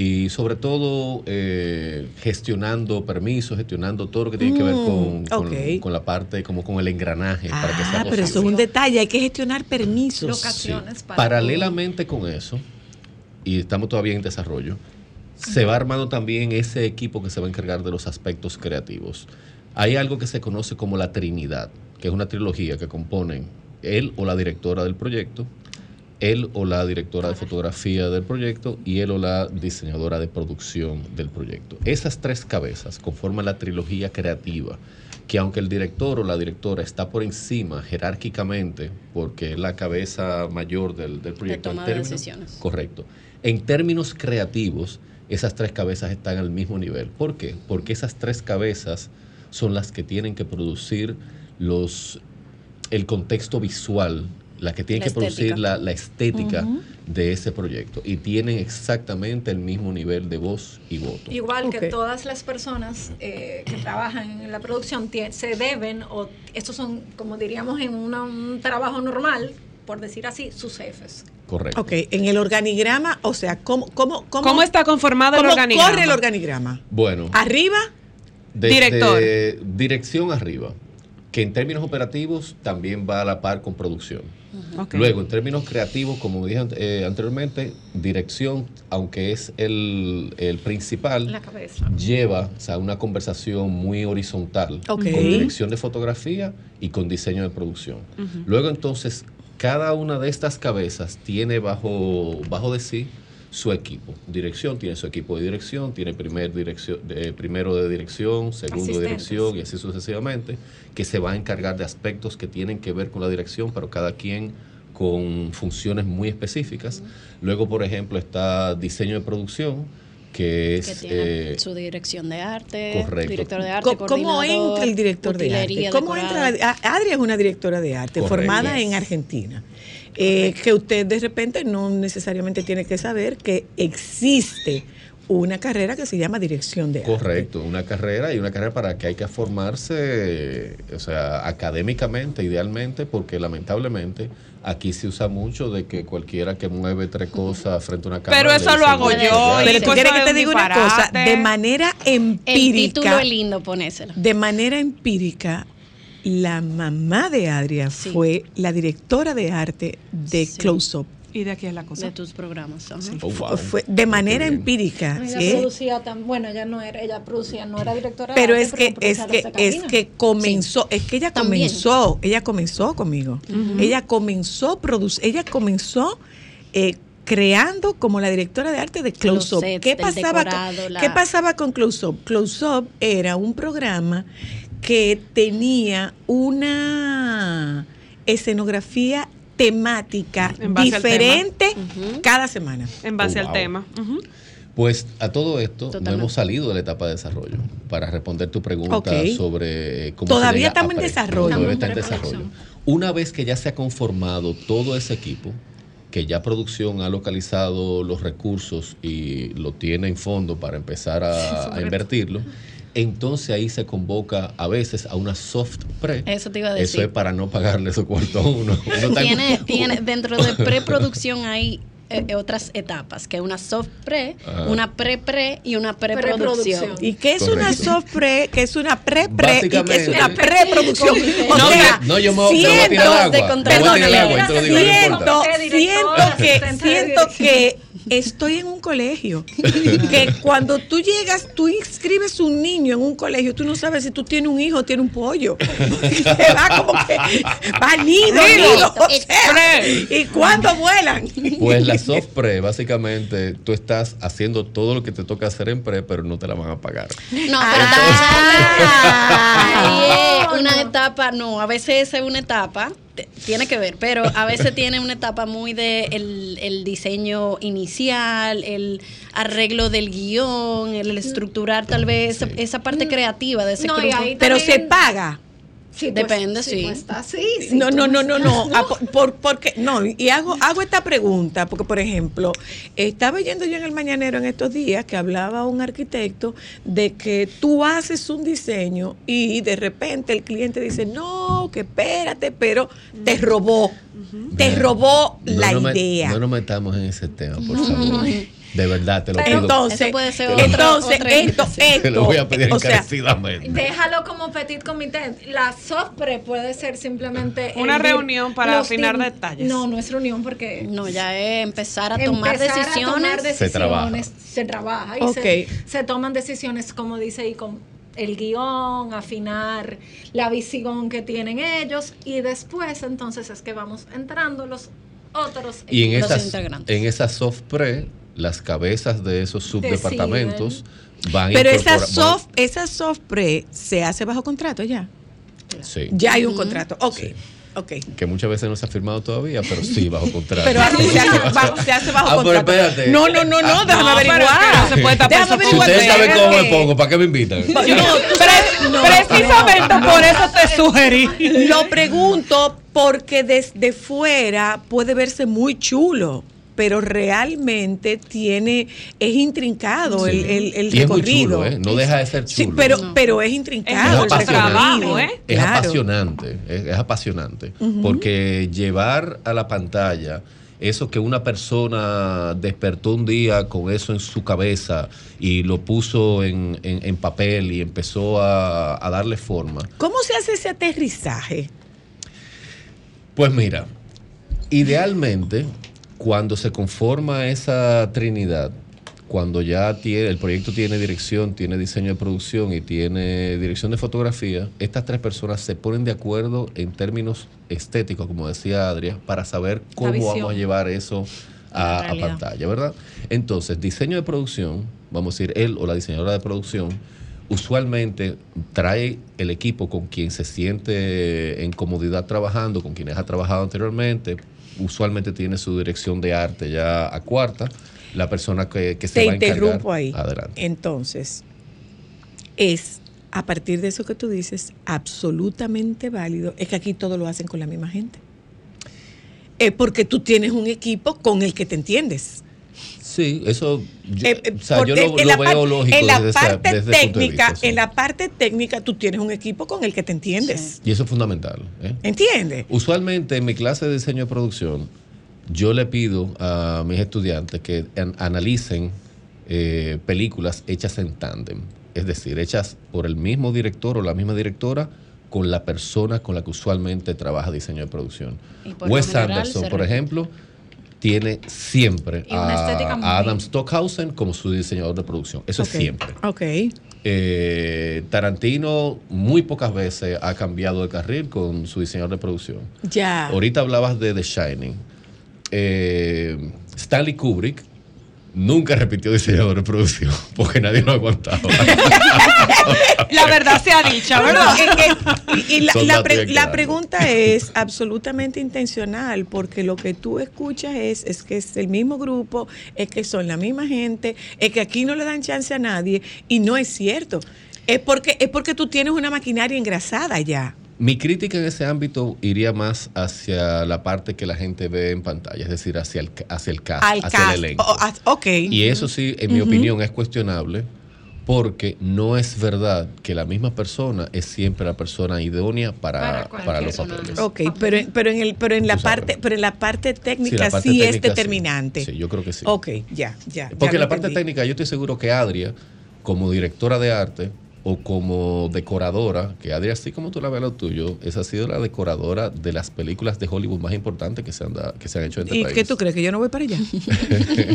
y sobre todo eh, gestionando permisos, gestionando todo lo que tiene que ver con, Mm, con- la parte, como con el engranaje para que sea Ah, pero eso es un detalle, hay que gestionar permisos. Sí. Para. Paralelamente con eso, y estamos todavía en desarrollo, se va armando también ese equipo que se va a encargar de los aspectos creativos. Hay algo que se conoce como la Trinidad, que es una trilogía que componen él o la directora del proyecto, él o la directora de fotografía del proyecto y él o la diseñadora de producción del proyecto. Esas tres cabezas conforman la trilogía creativa, que aunque el director o la directora está por encima jerárquicamente, porque es la cabeza mayor del, del proyecto, toma en de términos- decisiones. Correcto. En términos creativos, esas tres cabezas están al mismo nivel. ¿Por qué? Porque esas tres cabezas son las que tienen que producir los el contexto visual, la que tienen La que producir la, la estética de ese proyecto. Y tienen exactamente el mismo nivel de voz y voto. Igual que todas las personas eh, que trabajan en la producción se deben, o estos son, como diríamos, en una- un trabajo normal, por decir así, sus jefes. Correcto. Ok, en el organigrama, o sea, ¿cómo, cómo, cómo, ¿Cómo está conformado el cómo organigrama? corre el organigrama? Bueno, Arriba, desde Director. dirección arriba, que en términos operativos también va a la par con producción. Luego, en términos creativos, como dije eh, anteriormente, dirección, aunque es el, el principal, La cabeza. lleva o sea, una conversación muy horizontal con dirección de fotografía y con diseño de producción. Luego entonces, cada una de estas cabezas tiene bajo, bajo de sí su equipo. Dirección tiene su equipo de dirección, tiene primer dirección, primero de dirección, segundo de dirección y así sucesivamente, que se va a encargar de aspectos que tienen que ver con la dirección, pero cada quien con funciones muy específicas. Luego, por ejemplo, está diseño de producción, que que es... tiene eh, su dirección de arte, correcto. director de arte, ¿cómo, entra el director de arte? ¿Cómo entra? la- Adria es una directora de arte Correcto. formada en Argentina. Eh, que usted de repente no necesariamente tiene que saber que existe una carrera que se llama dirección de arte. Correcto, una carrera y una carrera para que hay que formarse, o sea, académicamente, idealmente, porque lamentablemente aquí se usa mucho de que cualquiera que mueve tres cosas frente a una cámara. Pero eso lo hago yo, arte. Pero tú quieres que te diga una cosa, de manera El empírica, título es lindo, ponéselo. de manera empírica, la mamá de Adria Sí. fue la directora de arte de Sí. Close Up. Y de aquí es la cosa. De tus programas. ajá. Oh, wow. fue de manera empírica. Ella ¿eh? producía tan, bueno, ella no era, ella producía, no era directora de Pero arte, es que es producía que es que comenzó, es que ella También. comenzó, ella comenzó conmigo. Ella comenzó produ- ella comenzó eh, creando como la directora de arte de Close Los Up. sets, ¿Qué pasaba, decorado, con, la- ¿Qué pasaba con Close Up? Close Up era un programa que tenía una escenografía temática diferente cada semana. En base Oh, al wow. tema. Pues a todo esto no hemos salido de la etapa de desarrollo. Para responder tu pregunta sobre cómo Todavía se llega a estamos en desarrollo. Todavía Estamos está en en desarrollo. Una vez que ya se ha conformado todo ese equipo, que ya producción ha localizado los recursos y lo tiene en fondo para empezar a, a invertirlo, entonces ahí se convoca a veces a una soft pre. Eso te iba a Eso decir. es para no pagarle su cuarto a uno. Tiene, tiene, dentro de preproducción hay eh, eh, otras etapas, que es una soft pre, Ajá. una pre-pre y una preproducción. ¿Y qué es una soft pre? ¿Qué es una pre-pre? ¿Y qué es una preproducción? O No, sea, no, yo me, siento-. Me voy a tirar agua siento, que estoy en un colegio. Que cuando tú llegas, tú inscribes un niño en un colegio, tú no sabes si tú tienes un hijo o tienes un pollo. Te va como que va nido, nido. o sea, ¿Y cuándo vuelan? Pues la soft pre, básicamente, tú estás haciendo todo lo que te toca hacer en pre, pero no te la van a pagar. No, pero Ah. una etapa, no, a veces es una etapa, te- tiene que ver, pero a veces tiene una etapa muy de el, el diseño inicial, el arreglo del guion, el estructurar tal vez esa, esa parte creativa de ese No, grupo. Pero se paga. Sí, Depende, si sí. tú estás así, si No, tú no, no, no, no. Ah, por, por- porque, no, y hago, hago esta pregunta, porque, por ejemplo, estaba yendo yo en el Mañanero en estos días que hablaba un arquitecto de que tú haces un diseño y de repente el cliente dice, no, que espérate, pero te robó, te robó No la idea. No nos metamos en ese tema, por favor. De verdad, te lo pido. Entonces, Eso puede ser otra- entonces otra esto, invitación. te lo voy a esto, pedir o sea, encarecidamente. Déjalo como petit comité. La software puede ser simplemente. Una reunión para afinar team- detalles. No, no es reunión porque. No, ya es empezar a tomar a decisiones. Se trabaja. se trabaja y se, se toman decisiones, como dice, y con el guion, afinar la visión que tienen ellos y después entonces es que vamos entrando los otros Y en Los esas, integrantes. en esa soft pre, las cabezas de esos subdepartamentos van Pero esa soft, esa soft pre se hace bajo contrato ya. van- sí, Ya hay un contrato. Ok. Sí. Ok. que muchas veces no se ha firmado todavía, pero sí bajo contrato. Pero así se hace, bajo, se hace bajo Ah, pero contrato. espérate. No, no, no, no, Ah, déjame no, pero averiguar. es que no se puede tapar Déjame eso si averiguar. ustedes saben cómo me pongo, ¿para qué me invitan? No, no, Precisamente no, por no. eso te sugerí. Lo pregunto porque desde fuera puede verse muy chulo, pero realmente tiene, es intrincado Sí. el, el, el Y es muy recorrido. chulo, ¿eh? No deja de ser Sí, chulo. pero, No. pero es Es intrincado el recorrido. trabajo, ¿eh? Es Claro. apasionante, es, es apasionante, porque llevar a la pantalla eso que una persona despertó un día con eso en su cabeza y lo puso en, en- en papel y empezó a, a darle forma. ¿Cómo se hace ese aterrizaje? Pues mira, idealmente cuando se conforma esa trinidad, cuando ya tiene, el proyecto tiene dirección, tiene diseño de producción y tiene dirección de fotografía, estas tres personas se ponen de acuerdo en términos estéticos, como decía Adria, para saber cómo vamos a llevar eso A a, pantalla, ¿verdad? Entonces, diseño de producción, vamos a decir, él o la diseñadora de producción, usualmente trae el equipo con quien se siente en comodidad trabajando, con quienes ha trabajado anteriormente, usualmente tiene su dirección de arte ya a cuarta, la persona que, que se Te va a encargar. interrumpo ahí. Adelante. Entonces, es a partir de eso que tú dices, absolutamente válido, es que aquí todo lo hacen con la misma gente. Es porque tú tienes un equipo con el que te entiendes. Sí, eso yo, Eh, eh, o sea, yo lo, en lo la veo lógico en la desde, parte desde técnica, vista, sí. en la parte técnica tú tienes un equipo con el que te entiendes. Y eso es fundamental. ¿eh? ¿Entiendes? Usualmente en mi clase de diseño de producción, yo le pido a mis estudiantes que an- analicen eh, películas hechas en tándem, es decir, hechas por el mismo director o la misma directora con la persona con la que usualmente trabaja diseño de producción. Wes Anderson, por ejemplo, tiene siempre a, Adam Stockhausen como su diseñador de producción. Eso es siempre. Ok. Eh, Tarantino muy pocas veces ha cambiado de carril con su diseñador de producción. Ya. Ahorita hablabas de The Shining. Eh, Stanley Kubrick nunca repitió diseñador de producción porque nadie lo aguantaba. La verdad sea dicha, No, ¿verdad? es que- y y la, la pre- pregunta es absolutamente intencional, porque lo que tú escuchas es, es que es el mismo grupo, es que son la misma gente, es que aquí no le dan chance a nadie, y no es cierto. Es porque, es porque tú tienes una maquinaria engrasada ya. Mi crítica en ese ámbito iría más hacia la parte que la gente ve en pantalla, es decir, hacia el, hacia el cast, Al hacia cast. el elenco. Oh, ah, ok. Y eso sí, en mi opinión, es cuestionable porque no es verdad que la misma persona es siempre la persona idónea para, Para los papeles. Ok, pero, en- pero en el, pero en la parte, pero en la parte Sí, técnica la sí, parte es técnica, determinante. Sí, yo creo que sí. Ok, ya, ya. Porque ya la parte técnica, yo estoy seguro que Adria, como directora de arte o como decoradora, que Adria, así como tú la ves lo tuyo, esa ha sido la decoradora de las películas de Hollywood más importantes que se han, da- que se han hecho en este ¿Y país. qué tú crees? ¿Que yo no voy para allá?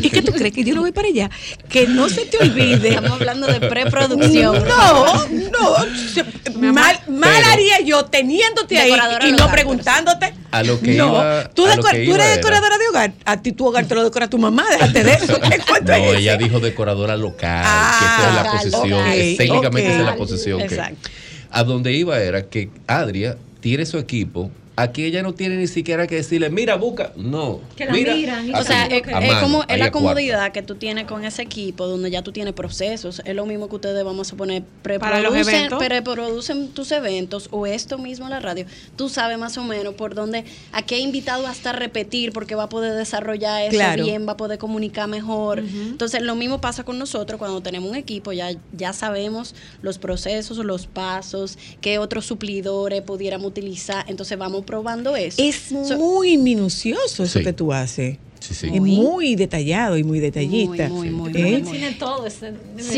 ¿Y qué tú crees? ¿Que yo no voy para allá? Que no se te olvide. Estamos hablando de preproducción. No, no. se- mal mal Pero- haría yo teniéndote ahí y no preguntándote. A lo que no, iba- tú, a lo decor- que tú iba eres era- decoradora de hogar. A ti tu hogar te lo decora tu mamá. Déjate de eso. ¿Qué cuento No, ella dijo decoradora local, Ah, que esa es la local, posición, técnicamente la ok. posición que... Exacto. A donde iba era que Adria tiene su equipo, aquí ella no tiene ni siquiera que decirle, mira, busca, no. Que la mira, miran y O sea, es, a es mano, como es la comodidad que tú tienes con ese equipo, donde ya tú tienes procesos. Es lo mismo que ustedes, vamos a poner, Para los preproducen, eventos. preproducen tus eventos o esto mismo en la radio. Tú sabes más o menos por dónde, a qué invitado hasta repetir, porque va a poder desarrollar eso Claro. bien, va a poder comunicar mejor. Entonces, lo mismo pasa con nosotros cuando tenemos un equipo, ya, ya sabemos los procesos, los pasos, qué otros suplidores pudiéramos utilizar. Entonces, vamos probando eso. Es So- muy minucioso eso Sí. que tú haces. Sí, sí. Es muy detallado y muy detallista. Muy, muy, ¿Eh? En el cine todo es Sí,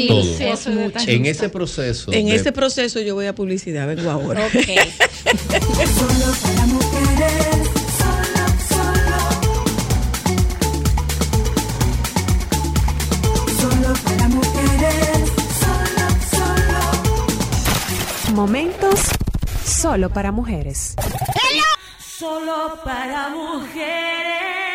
Todo. minucioso y es mucho. detallista. En ese proceso. En de- ese proceso yo voy a publicidad, vengo ahora. Ok. Solo para mujeres, solo, solo. Solo para mujeres, solo, solo. Momentos solo para mujeres. Solo para mujeres.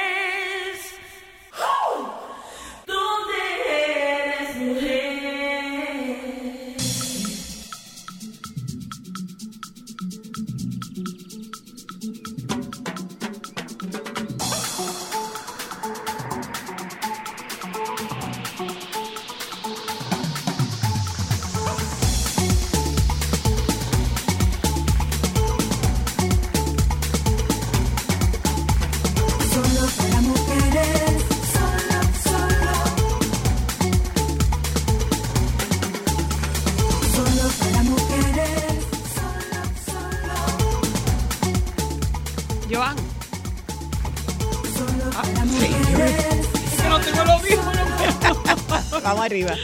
Arriba.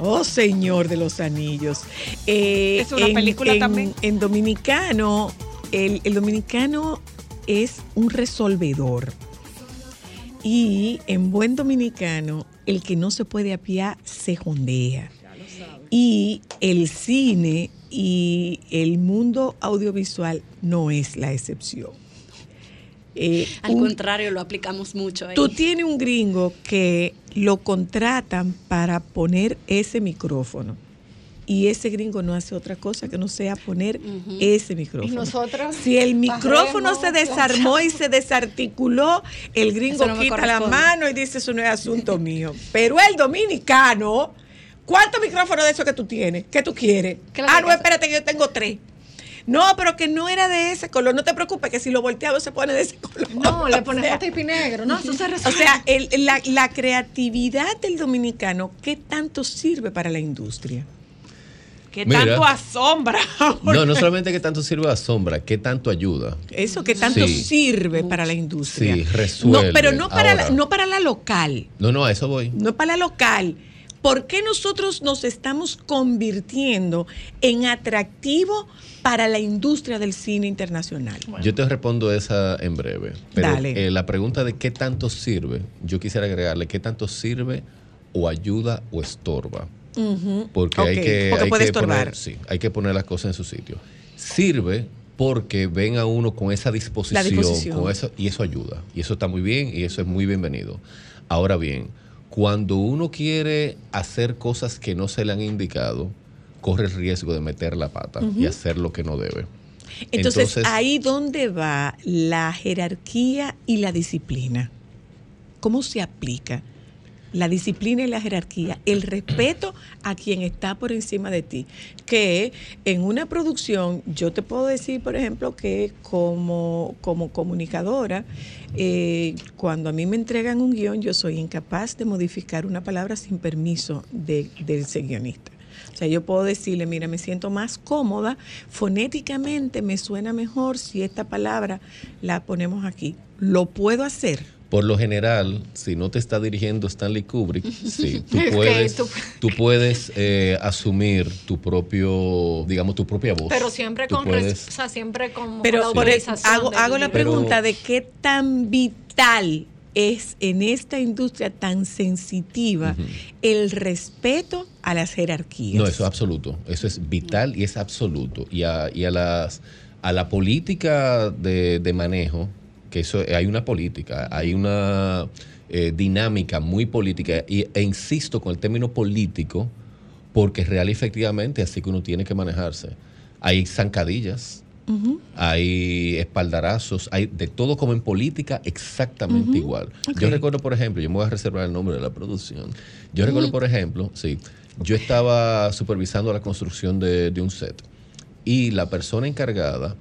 Oh, Señor de los Anillos. Eh, Es una película también. En dominicano, el, el dominicano es un resolvedor. Y en buen dominicano, el que no se puede apiar se jondea. Y el cine y el mundo audiovisual no es la excepción. Eh, Al un- contrario, lo aplicamos mucho ahí. Tú tienes un gringo que lo contratan para poner ese micrófono. Y ese gringo no hace otra cosa que no sea poner ese micrófono. Y nosotros si el micrófono se desarmó y se desarticuló, el gringo no quita la mano y dice, eso no es asunto mío. Pero el dominicano, ¿cuántos micrófonos de esos que tú tienes? ¿Qué tú quieres? ¿Qué le Ah, no, espérate que yo tengo tres. No, pero que no era de ese color. No te preocupes que si lo volteado se pone de ese color. No, le O pones sea, tape negro, ¿no? Eso se o resuelve. sea, el- la, la creatividad del dominicano, ¿qué tanto sirve para la industria? Que Mira. tanto asombra. No, no solamente que tanto sirve a sombra, que tanto ayuda. Eso que tanto Sí. sirve para la industria. Sí, resuelve. No, pero no para, la, no para la local. No, no, a eso voy. No para la local. ¿Por qué nosotros nos estamos convirtiendo en atractivo para la industria del cine internacional? Yo te respondo esa en breve. Pero Dale. eh, la pregunta de qué tanto sirve, yo quisiera agregarle qué tanto sirve o ayuda o estorba. Porque hay que, porque hay puede que estorbar. poner, sí, hay que poner las cosas en su sitio. Sirve porque ven a uno con esa disposición, disposición. con eso, y eso ayuda. Y eso está muy bien y eso es muy bienvenido. Ahora bien, cuando uno quiere hacer cosas que no se le han indicado, corre el riesgo de meter la pata y hacer lo que no debe. Entonces, ahí donde va la jerarquía y la disciplina. ¿Cómo se aplica? La disciplina y la jerarquía, el respeto a quien está por encima de ti. Que en una producción, yo te puedo decir, por ejemplo, que como, como comunicadora, eh, cuando a mí me entregan un guion, yo soy incapaz de modificar una palabra sin permiso de- del guionista. O sea, yo puedo decirle, mira, me siento más cómoda, fonéticamente me suena mejor si esta palabra la ponemos aquí. Lo puedo hacer. Por lo general, si no te está dirigiendo Stanley Kubrick, sí, tú puedes, tú- tú puedes eh, asumir tu propio, digamos, tu propia voz. Pero siempre Tú con, puedes- o sea, siempre con Pero con la e- autorización hago, hago la pregunta de qué tan vital es en esta industria tan sensitiva el respeto a las jerarquías. No, eso es absoluto. Eso es vital y es absoluto. Y a, y a las a la política de, de manejo, que eso hay una política, hay una eh, dinámica muy política, y, e insisto con el término político, porque es real y efectivamente así que uno tiene que manejarse. Hay zancadillas, hay espaldarazos, hay de todo como en política exactamente igual. Yo recuerdo, por ejemplo, yo me voy a reservar el nombre de la producción. Yo recuerdo, por ejemplo, sí, yo estaba supervisando la construcción de, de un set y la persona encargada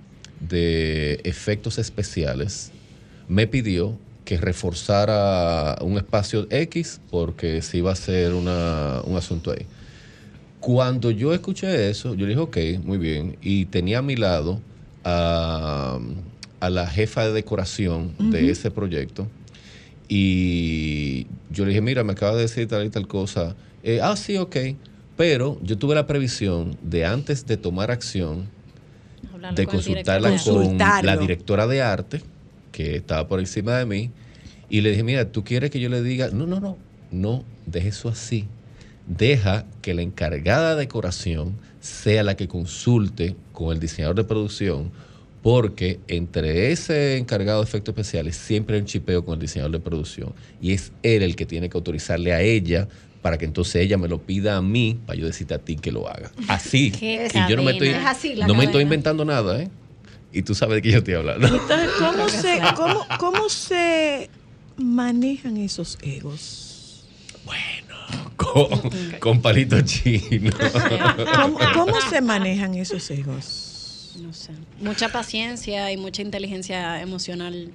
de efectos especiales me pidió que reforzara un espacio X porque se iba a hacer una- un asunto ahí. Cuando yo escuché eso, yo dije, ok, muy bien. Y tenía a mi lado a, a la jefa de decoración de ese proyecto. Y yo le dije, mira, me acaba de decir tal y tal cosa. Eh, ah, sí, ok. Pero yo tuve la previsión de antes de tomar acción, Hablarlo de consultarla con la directora de arte, que estaba por encima de mí, y le dije, mira, ¿tú quieres que yo le diga? No, no, no, no, deje eso así. Deja que la encargada de decoración sea la que consulte con el diseñador de producción, porque entre ese encargado de efectos especiales siempre hay un chipeo con el diseñador de producción, y es él el que tiene que autorizarle a ella para que entonces ella me lo pida a mí para yo decirte a ti que lo haga. Así. Qué y yo no me estoy. Es así no me estoy inventando nada, ¿eh? Y tú sabes de qué yo estoy hablando. Entonces, ¿cómo se, cómo, cómo se manejan esos egos? Con, con palito chino. ¿Cómo, cómo se manejan esos egos? No sé. Mucha paciencia y mucha inteligencia emocional.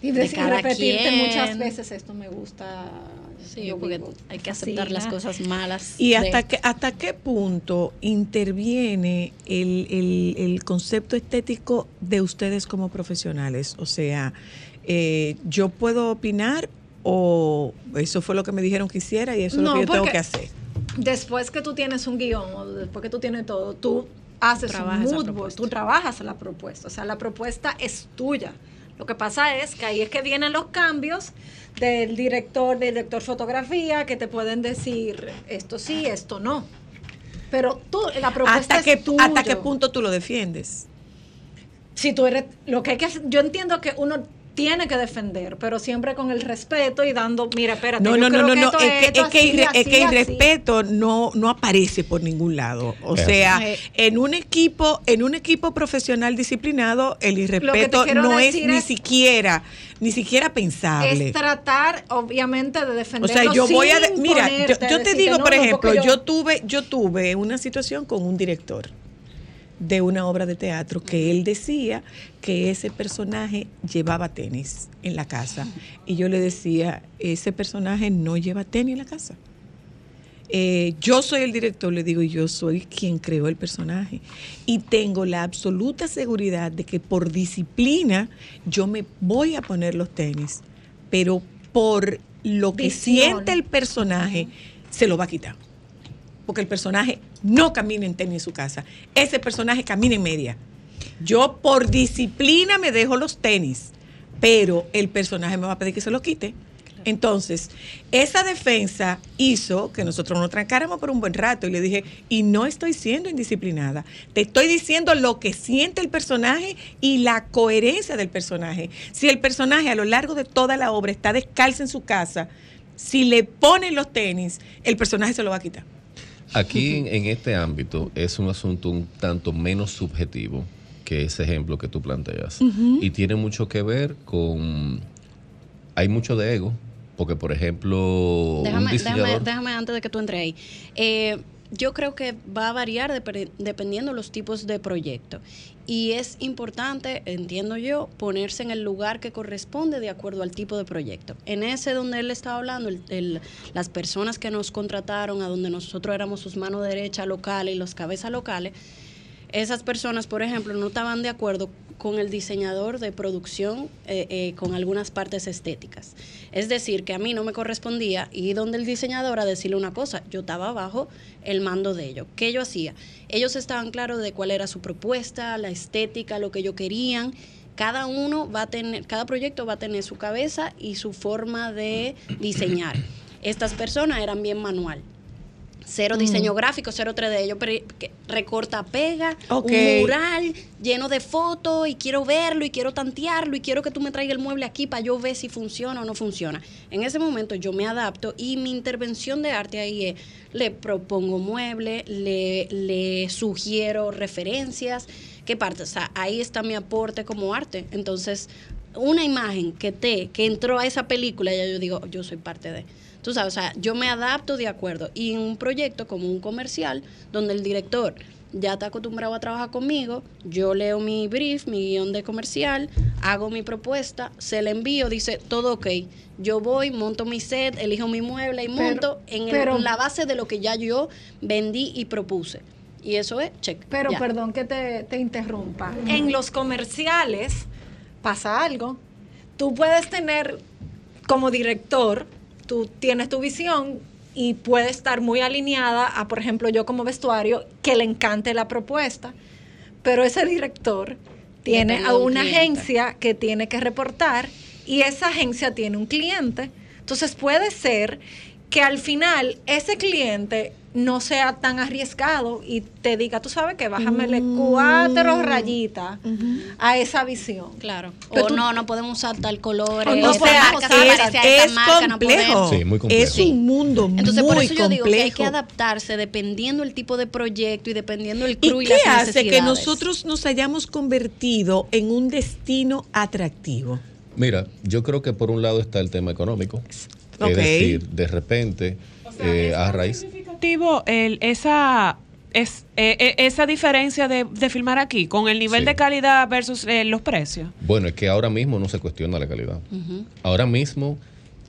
Y de repetirte quien. muchas veces esto me gusta. Sí, yo porque vivo hay que aceptar las cosas malas. ¿Y de- hasta qué, hasta qué punto interviene el, el- el concepto estético de ustedes como profesionales? O sea, eh, ¿yo puedo opinar o eso fue lo que me dijeron que hiciera y eso es lo que yo tengo que hacer? Después que tú tienes un guion o después que tú tienes todo, tú haces Trabajas un mood board, tú trabajas la propuesta. O sea, la propuesta es tuya. Lo que pasa es que ahí es que vienen los cambios del director, del director fotografía, que te pueden decir esto sí, esto no. Pero tú, la propuesta ¿Hasta es tuyo. ¿Hasta qué punto tú lo defiendes? si tú eres lo que hay que yo entiendo que uno tiene que defender, pero siempre con el respeto y dando, mira, espérate, No, yo no, no, creo no, que no. esto Es que, es que, así, irre- es que el así. respeto no, no aparece por ningún lado. O sea, así. en un equipo, en un equipo profesional disciplinado, el irrespeto no es ni siquiera, ni siquiera pensable. Es tratar, obviamente, de O defenderlo sea, yo voy a mira, yo, te digo, no, por ejemplo, yo tuve, yo tuve una situación con un director de una obra de teatro que él decía que ese personaje llevaba tenis en la casa y yo le decía ese personaje no lleva tenis en la casa. Eh, yo soy el director, le digo, yo soy quien creó el personaje. Y tengo la absoluta seguridad de que por disciplina yo me voy a poner los tenis, pero por lo que Visión. siente el personaje, se lo va a quitar. Porque el personaje no camina en tenis en su casa. Ese personaje camina en media. Yo por disciplina me dejo los tenis, pero el personaje me va a pedir que se los quite. Entonces, esa defensa hizo que nosotros nos trancáramos por un buen rato y le dije, y no estoy siendo indisciplinada, te estoy diciendo lo que siente el personaje y la coherencia del personaje. Si el personaje a lo largo de toda la obra está descalzo en su casa, si le ponen los tenis, el personaje se lo va a quitar. Aquí en, en este ámbito es un asunto un tanto menos subjetivo que ese ejemplo que tú planteas. Y tiene mucho que ver con... Hay mucho de ego, porque por ejemplo, un Déjame, déjame, diseñador... déjame antes de que tú entres ahí. Eh, yo creo que va a variar dep- dependiendo los tipos de proyecto. Y es importante, entiendo yo, ponerse en el lugar que corresponde de acuerdo al tipo de proyecto. En ese donde él estaba hablando, el- el- las personas que nos contrataron, a donde nosotros éramos sus manos derechas locales y los cabezas locales, esas personas, por ejemplo, no estaban de acuerdo con el diseñador de producción eh, eh, con algunas partes estéticas. Es decir, que a mí no me correspondía ir donde el diseñador a decirle una cosa. Yo estaba bajo el mando de ellos. ¿Qué yo hacía? Ellos estaban claros de cuál era su propuesta, la estética, lo que ellos querían. Cada uno va a tener, cada proyecto va a tener su cabeza y su forma de diseñar. Estas personas eran bien manual. Cero diseño gráfico, cero 3D. Yo recorta, pega, un mural lleno de fotos y quiero verlo y quiero tantearlo y quiero que tú me traigas el mueble aquí para yo ver si funciona o no funciona. En ese momento yo me adapto y mi intervención de arte ahí es, le propongo mueble, le, le sugiero referencias, qué parte, o sea, ahí está mi aporte como arte. Entonces, una imagen que te, que entró a esa película, ya yo digo, yo soy parte de. Tú sabes, o sea, yo me adapto de acuerdo. Y en un proyecto como un comercial, donde el director ya está acostumbrado a trabajar conmigo, yo leo mi brief, mi guion de comercial, hago mi propuesta, se la envío, dice todo ok. Yo voy, monto mi set, elijo mi mueble y Pero- monto en el- pero- la base de lo que ya yo vendí y propuse. Y eso es check. Pero ya. perdón que te, te interrumpa. En los comerciales pasa algo. Tú puedes tener como director, tú tienes tu visión y puede estar muy alineada a, por ejemplo, yo como vestuario, que le encante la propuesta, pero ese director tiene a un una agencia que tiene que reportar y esa agencia tiene un cliente. Entonces puede ser que al final ese cliente no sea tan arriesgado y te diga, tú sabes que bájamele Mm. cuatro rayitas a esa visión. Claro. Pero o tú- no, no podemos usar tal color. O eh, no esta sea, marca es- esta es marca, no complejo. podemos. Sí, muy complejo. Es un mundo Entonces, muy por eso yo digo que hay que adaptarse dependiendo el tipo de proyecto y dependiendo el ¿Y crew y, qué las hace que nosotros nos hayamos convertido en un destino atractivo? Mira, yo creo que por un lado está el tema económico. Ok. Es decir, de repente, eh, a raíz. Significativo el, esa es, eh, eh, esa diferencia de, de filmar aquí con el nivel Sí. de calidad versus eh, los precios. Bueno, es que ahora mismo no se cuestiona la calidad. Ahora mismo,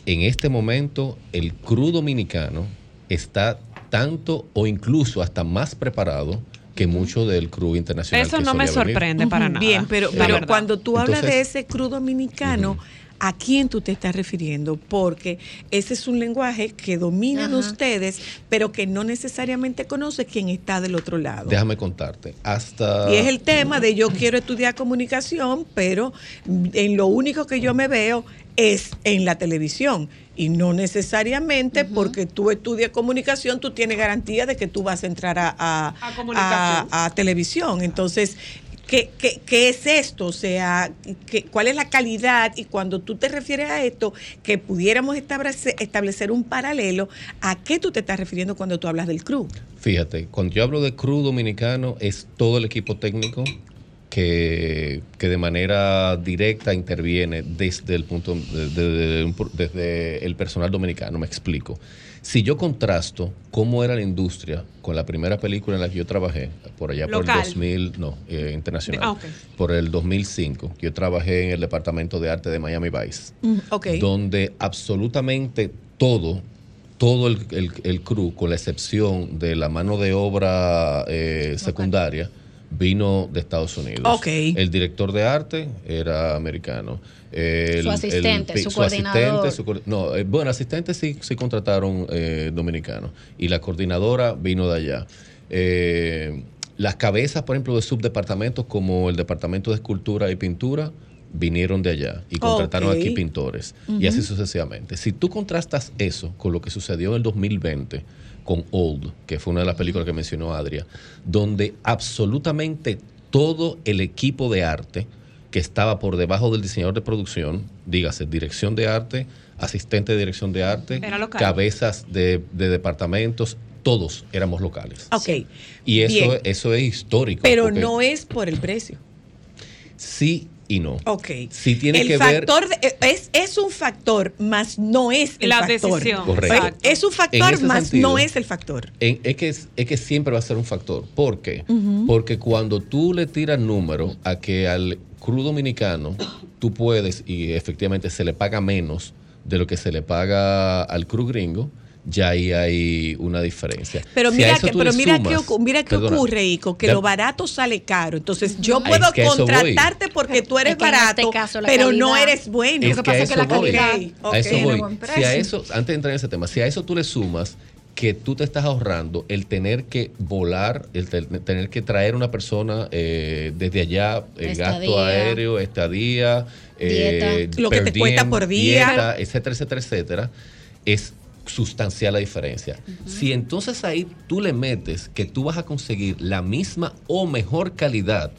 en este momento, el crew dominicano está tanto o incluso hasta más preparado que mucho del crew internacional. Eso que no me venir. sorprende para nada. Bien, pero, pero cuando tú hablas de ese crew dominicano, ¿a quién tú te estás refiriendo? Porque ese es un lenguaje que dominan Ajá. ustedes, pero que no necesariamente conoce quién está del otro lado. Déjame contarte. Hasta. Y es el tema de yo quiero estudiar comunicación, pero en lo único que yo me veo es en la televisión. Y no necesariamente porque tú estudias comunicación, tú tienes garantía de que tú vas a entrar a, a- A comunicación. a- a televisión. Entonces, ¿qué, qué, qué es esto? O sea, ¿qué- ¿cuál es la calidad? Y cuando tú te refieres a esto, que pudiéramos establecer, un paralelo, ¿a qué tú te estás refiriendo cuando tú hablas del crew? Fíjate, cuando yo hablo de crew dominicano, es todo el equipo técnico que, que de manera directa interviene desde el punto de- de- de un pu- desde el personal dominicano. Me explico. Si yo contrasto cómo era la industria con la primera película en la que yo trabajé, por allá por el 2000, no, eh, internacional, Ah, ok. por el 2005, yo trabajé en el departamento de arte de Miami Vice Mm, donde absolutamente todo, todo el, el, el crew, con la excepción de la mano de obra eh, secundaria, vino de Estados Unidos. Ok. El director de arte era americano. El- Su asistente, pi- su coordinador. su coor- no, eh, bueno, asistentes sí, sí contrataron eh, dominicanos. Y la coordinadora vino de allá. Eh, las cabezas, por ejemplo, de subdepartamentos como el Departamento de Escultura y Pintura vinieron de allá y contrataron aquí pintores. Y así sucesivamente. Si tú contrastas eso con lo que sucedió en el 2020 con Old, que fue una de las películas que mencionó Adria, donde absolutamente todo el equipo de arte que estaba por debajo del diseñador de producción, dígase dirección de arte, asistente de dirección de arte, cabezas de, de departamentos, todos éramos locales. Ok. Y eso, Bien. eso es histórico. Pero no es por el precio. Sí y no. Ok. Sí tiene el que ver- factor de- eh, es, es un factor, más no es el La factor. decisión. Correcto. Exacto. Es un factor, más sentido, no es el factor. En- es, que, es, es que siempre va a ser un factor. ¿Por qué? Porque cuando tú le tiras número a que al crew dominicano tú puedes, y efectivamente se le paga menos de lo que se le paga al crew gringo, ya ahí hay una diferencia. Pero Si mira, que, pero mira, sumas- mira qué ocurre, Ico, que ya- lo barato sale caro. Entonces yo puedo es que contratarte porque tú eres Es que en este barato, caso pero no eres bueno. Es Lo que pasa es que eso la voy. calidad Ok, A eso voy. buen Si a precio. eso, antes de entrar en ese tema, si a eso tú le sumas que tú te estás ahorrando el tener que volar, el te- tener que traer una persona eh, desde allá, el gasto aéreo, estadía, eh, Dieta. Lo que te cuesta por día. dieta, etcétera, etcétera, etcétera, es sustancial la diferencia. Si entonces ahí tú le metes que tú vas a conseguir la misma o mejor calidad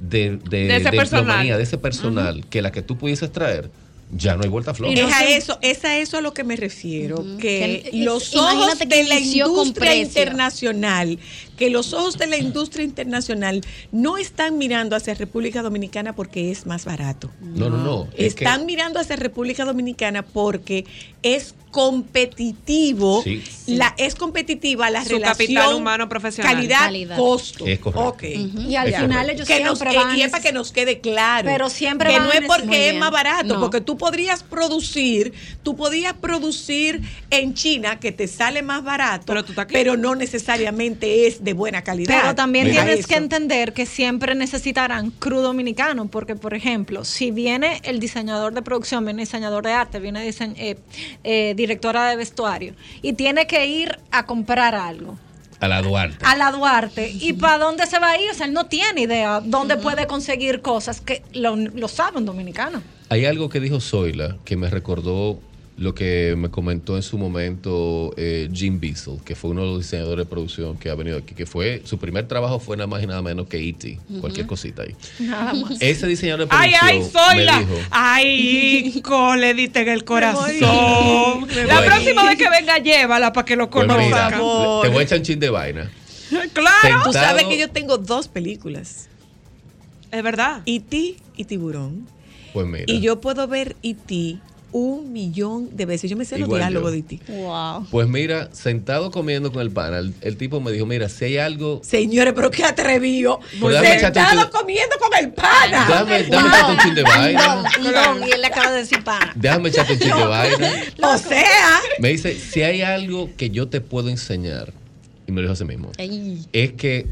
de, de, De ese de personal. de ese personal, que la que tú pudieses traer, ya no hay vuelta floja. Es a eso, es a eso a lo que me refiero, que Que- los ojos de la industria internacional, que los ojos de la industria internacional no están mirando hacia República Dominicana porque es más barato. No, no, no. es que- Están mirando hacia República Dominicana porque es competitivo, Sí. la es competitiva la Su relación capital humano profesional. calidad, Calidad. costo. Es correcto. Ok. Y al Es final ellos Que nos, siempre eh, van y es para que nos quede claro. Pero siempre que van no es porque es más barato, No. porque tú podrías producir, tú podías producir en China que te sale más barato, pero, no necesariamente es de buena calidad. Pero también Mira tienes eso. que entender que siempre necesitarán crew dominicano, porque por ejemplo, si viene el diseñador de producción, viene diseñador de arte, viene diseñ- eh, eh, directora de vestuario y tiene que ir a comprar algo A la Duarte. a la Duarte, ¿y para dónde se va a ir? O sea, él no tiene idea dónde puede conseguir cosas que lo, lo saben dominicanos. Hay algo que dijo Zoila que me recordó lo que me comentó en su momento eh, Jim Bissell, que fue uno de los diseñadores de producción que ha venido aquí, que fue su primer trabajo fue nada más y nada menos que E.T., cualquier cosita ahí. Nada más. Ese diseñador de Ay, producción ay, Zoila. me dijo, Ay, Ico, le diste en el corazón. La próxima vez que venga, llévala para que lo pues conozca. mira, te voy a echar un chin de vaina. Claro. Tú sabes que yo tengo dos películas. Es verdad. E.T. y Tiburón. Pues mira. Y yo puedo ver E.T. un millón de veces. Yo me sé los diálogos de E.T. Wow. Pues mira, sentado comiendo con el pana, el, el tipo me dijo, mira, si hay algo... Señores, pero qué atrevido. Pues un Sentado comiendo con el pana. Déjame, déjame echarte un chin de vaina. Un don, y él le acaba de decir pana. Déjame echarte un chin de vaina. O sea, Me dice, si hay algo que yo te puedo enseñar, y me lo dijo así mismo, Ey. es que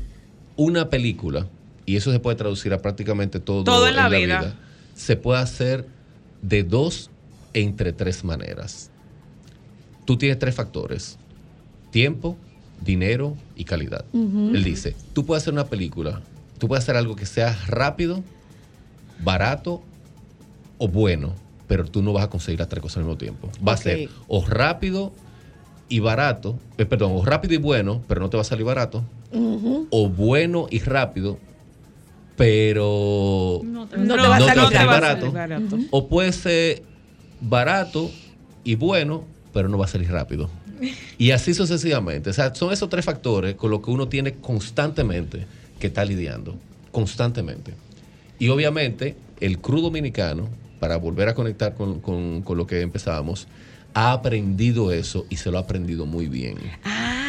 una película, y eso se puede traducir a prácticamente todo, Todo en la vida. se puede hacer de dos entre tres maneras. Tú tienes tres factores, tiempo, dinero y calidad. Él dice, tú puedes hacer una película, tú puedes hacer algo que sea rápido, barato o bueno, pero tú no vas a conseguir las tres cosas al mismo tiempo. Va a ser o rápido y barato, eh, perdón, o rápido y bueno, pero no te va a salir barato, o bueno y rápido, pero no te va a salir barato. O puede ser barato y bueno, pero no va a salir rápido. Y así sucesivamente. O sea, son esos tres factores con los que uno tiene constantemente que estar lidiando. Constantemente. Y obviamente, el crew dominicano, para volver a conectar con, con- con lo que empezábamos, ha aprendido eso y se lo ha aprendido muy bien.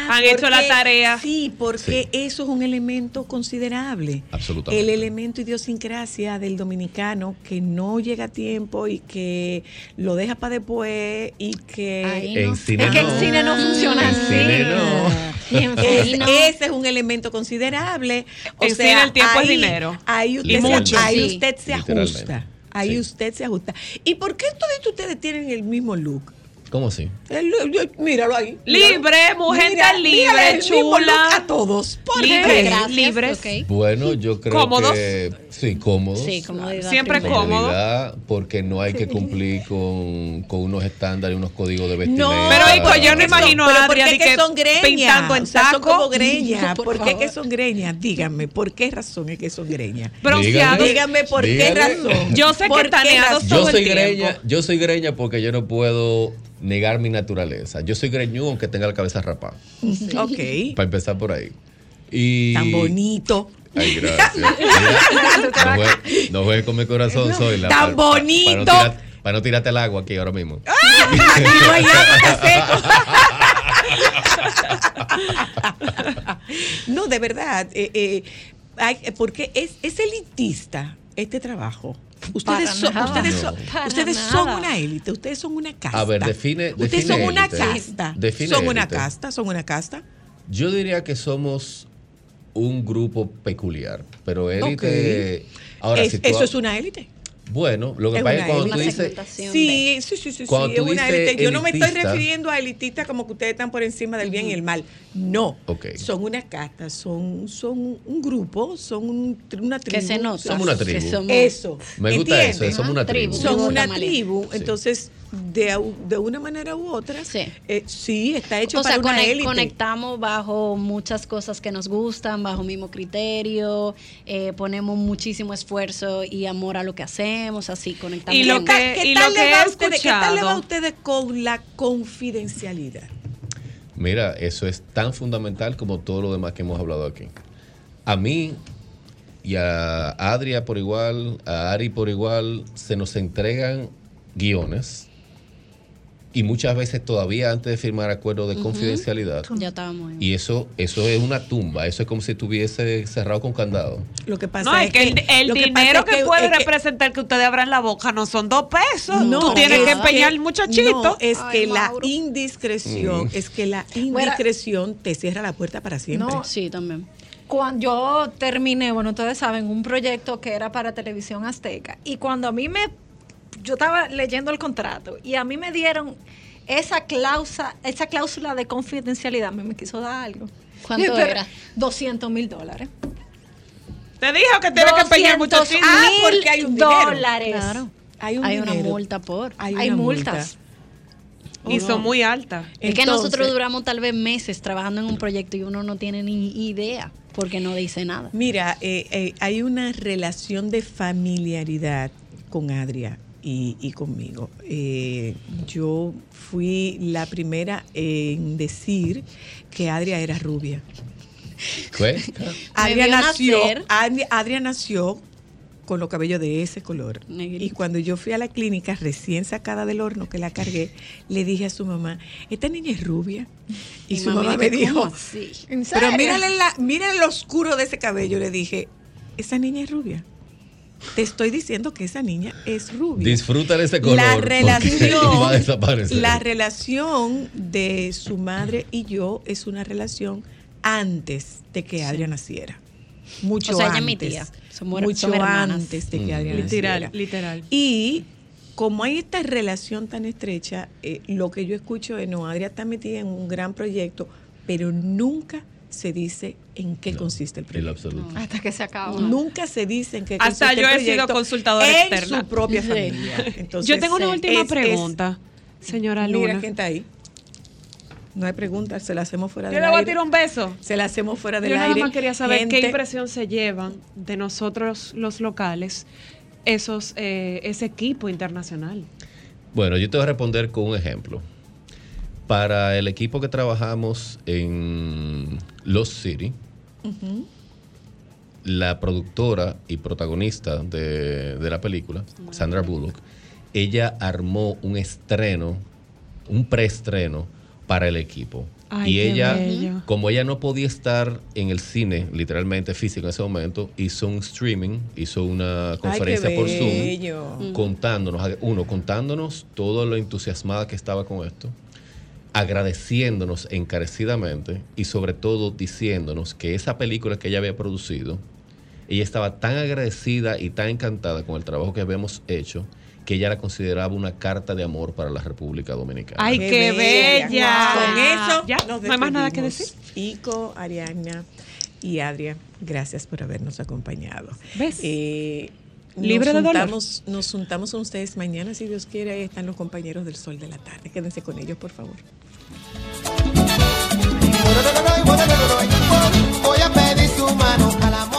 Han hecho la tarea. Sí, porque eso es un elemento considerable. Absolutamente. El elemento idiosincrasia del dominicano que no llega a tiempo y que lo deja para después y que... En cine Es que el cine no funciona así. cine no. Y en Es- fin, no. Ese es un elemento considerable. O En sea, cine el tiempo es ahí- dinero. Ahí Y usted, mucho. se, ahí Sí. usted se ajusta. Ahí Sí. usted se ajusta. ¿Y por qué todos ustedes tienen el mismo look? ¿Cómo así? El look- yo- míralo ahí. Libre, mujer Mira, tan libre, el chula. A todos. ¿Por Libre. Gracias, libres. Bueno, yo creo ¿Cómodos? que sí, cómodos. Sí, comodidad. Siempre cómodo. Porque no hay que cumplir con, con unos estándares, unos códigos de vestimenta. No, Pero, hijo, yo no imagino a pero ¿por qué que son greñas? pintando en O sea, son como greñas. Por ¿Por, qué que son greñas? Díganme, ¿por qué razón es que son greñas? Bronceados. Díganme por qué razón. Yo sé que ¿Por qué taneados? Yo todo el soy tiempo. greña, yo soy greña porque yo no puedo negar mi naturaleza. Yo soy greñudo aunque tenga la cabeza rapada. Ok. Para empezar por ahí. Y Tan bonito. Ay, gracias. Mira, no, juegues, no juegues con mi corazón, soy la Tan bonito. Para no, tirar- para no tirarte el agua aquí ahora mismo. No hay agua, está seco. no, de verdad. eh, eh, hay- porque es, es elitista este trabajo. Ustedes, son, ustedes, No. son, ustedes son nada. una élite, ustedes son una casta. A ver, define- Ustedes son una casta. Define son una casta, son una casta. Yo diría que somos un grupo peculiar, pero élite. Ahora, Es- si tú eso ha- es una élite. Bueno, lo que Es pasa es una que cuando tú dices. Sí, sí, sí, sí, Cuando sí, tú es una dices. Yo no me estoy refiriendo a elitista como que ustedes están por encima del bien y el mal. No. Son una casta, son, son un grupo, son un- una tribu. Que se nota. Somos una tribu. somos- Eso. Me gusta ¿entiendes? eso, somos una tribu. Tribu una tribu, Sí. entonces de, de una manera u otra, Sí. eh, sí, está hecho O sea, para una conec- élite. conectamos bajo muchas cosas que nos gustan, bajo mismo criterio, eh, ponemos muchísimo esfuerzo y amor a lo que hacemos, así conectamos. Y lo que- ¿Qué, y tal lo que va he a ustedes, ¿Qué tal le va a ustedes con la confidencialidad? Mira, eso es tan fundamental como todo lo demás que hemos hablado aquí. A mí y a Adria por igual, a Ari por igual, se nos entregan guiones y muchas veces todavía antes de firmar acuerdos de confidencialidad. Ya estábamos ahí. Y eso, eso es una tumba, eso es como si estuviese cerrado con candado. Lo que pasa No, es es que el, el que dinero que, puede es representar que ustedes abran la boca no son dos pesos. No, Tú tienes es que empeñar el muchachito. No, es Ay, que la indiscreción, Mm. es que la indiscreción te cierra la puerta para siempre. No. Sí, también. Cuando yo terminé, bueno, ustedes saben, un proyecto que era para televisión azteca. Y cuando a mí me, yo estaba leyendo el contrato y a mí me dieron esa cláusula, esa cláusula de confidencialidad, mí me quiso dar algo. ¿Cuánto Pero, era? 200 mil dólares. Te dijo que tienes que empeñar 200 muchachito. Ah, porque hay un dinero. dólares. Claro. Hay, un Hay una dinero. multa por. Hay, Hay multas. multa. Y son muy altas. Es que nosotros duramos tal vez meses trabajando en un proyecto y uno no tiene ni idea porque no dice nada. Mira, eh, eh, hay una relación de familiaridad con Adria y, y conmigo. Eh, yo fui la primera en decir que Adria era rubia. ¿Qué? Adria nació, nacer. Adria, Adria nació con los cabellos de ese color. Negrito. Y cuando yo fui a la clínica recién sacada del horno que la cargué, le dije a su mamá, esta niña es rubia. Y, su mamá me dijo, dijo, ¿cómo así? ¿En pero mírale, la, mírale lo oscuro de ese cabello. Le dije, esa niña es rubia. Te estoy diciendo que esa niña es rubia. Disfruta de ese color. La relación, va a desaparecer. la relación de su madre y yo es una relación antes de que Adria naciera. Mucho O sea, ella antes. es mi tía. Somos- mucho somos antes de que Mm. Adria Literal, naciera. literal. Y como hay esta relación tan estrecha, eh, lo que yo escucho es, no, Adria está metida en un gran proyecto, pero nunca se dice en qué consiste el proyecto. absoluto. Hasta que se acaba. Nunca se dice en qué Hasta consiste yo el he sido proyecto consultadora en externa. su propia familia. Entonces, Yo tengo una última es- pregunta, señora Mira Luna. quién está ahí. No hay preguntas, se la hacemos fuera Yo del le voy a aire. tirar un beso. Se la hacemos fuera del Yo nada aire. más quería saber qué impresión se llevan de nosotros los locales, esos, eh, ese equipo internacional. Bueno, yo te voy a responder con un ejemplo. Para el equipo que trabajamos en Los City, Ujú. la productora y protagonista de, de la película, Sandra Bullock, ella armó un estreno, un preestreno para el equipo. Ay, y ella, bello. como ella no podía estar en el cine, literalmente físico en ese momento, hizo un streaming, hizo una conferencia Ay, por Zoom contándonos, uno, contándonos todo lo entusiasmada que estaba con esto, agradeciéndonos encarecidamente y sobre todo diciéndonos que esa película que ella había producido, ella estaba tan agradecida y tan encantada con el trabajo que habíamos hecho que ella la consideraba una carta de amor para la República Dominicana. Ay, qué bella. Con eso Ya, nos no hay más nada que despedimos. Ico, Ariadna y Adria, gracias por habernos acompañado. ¿Ves? Eh, Libre nos de dolor. juntamos, Nos juntamos con ustedes mañana, si Dios quiere. Ahí están los compañeros del Sol de la Tarde. Quédense con ellos, por favor. Voy a pedir su mano al amor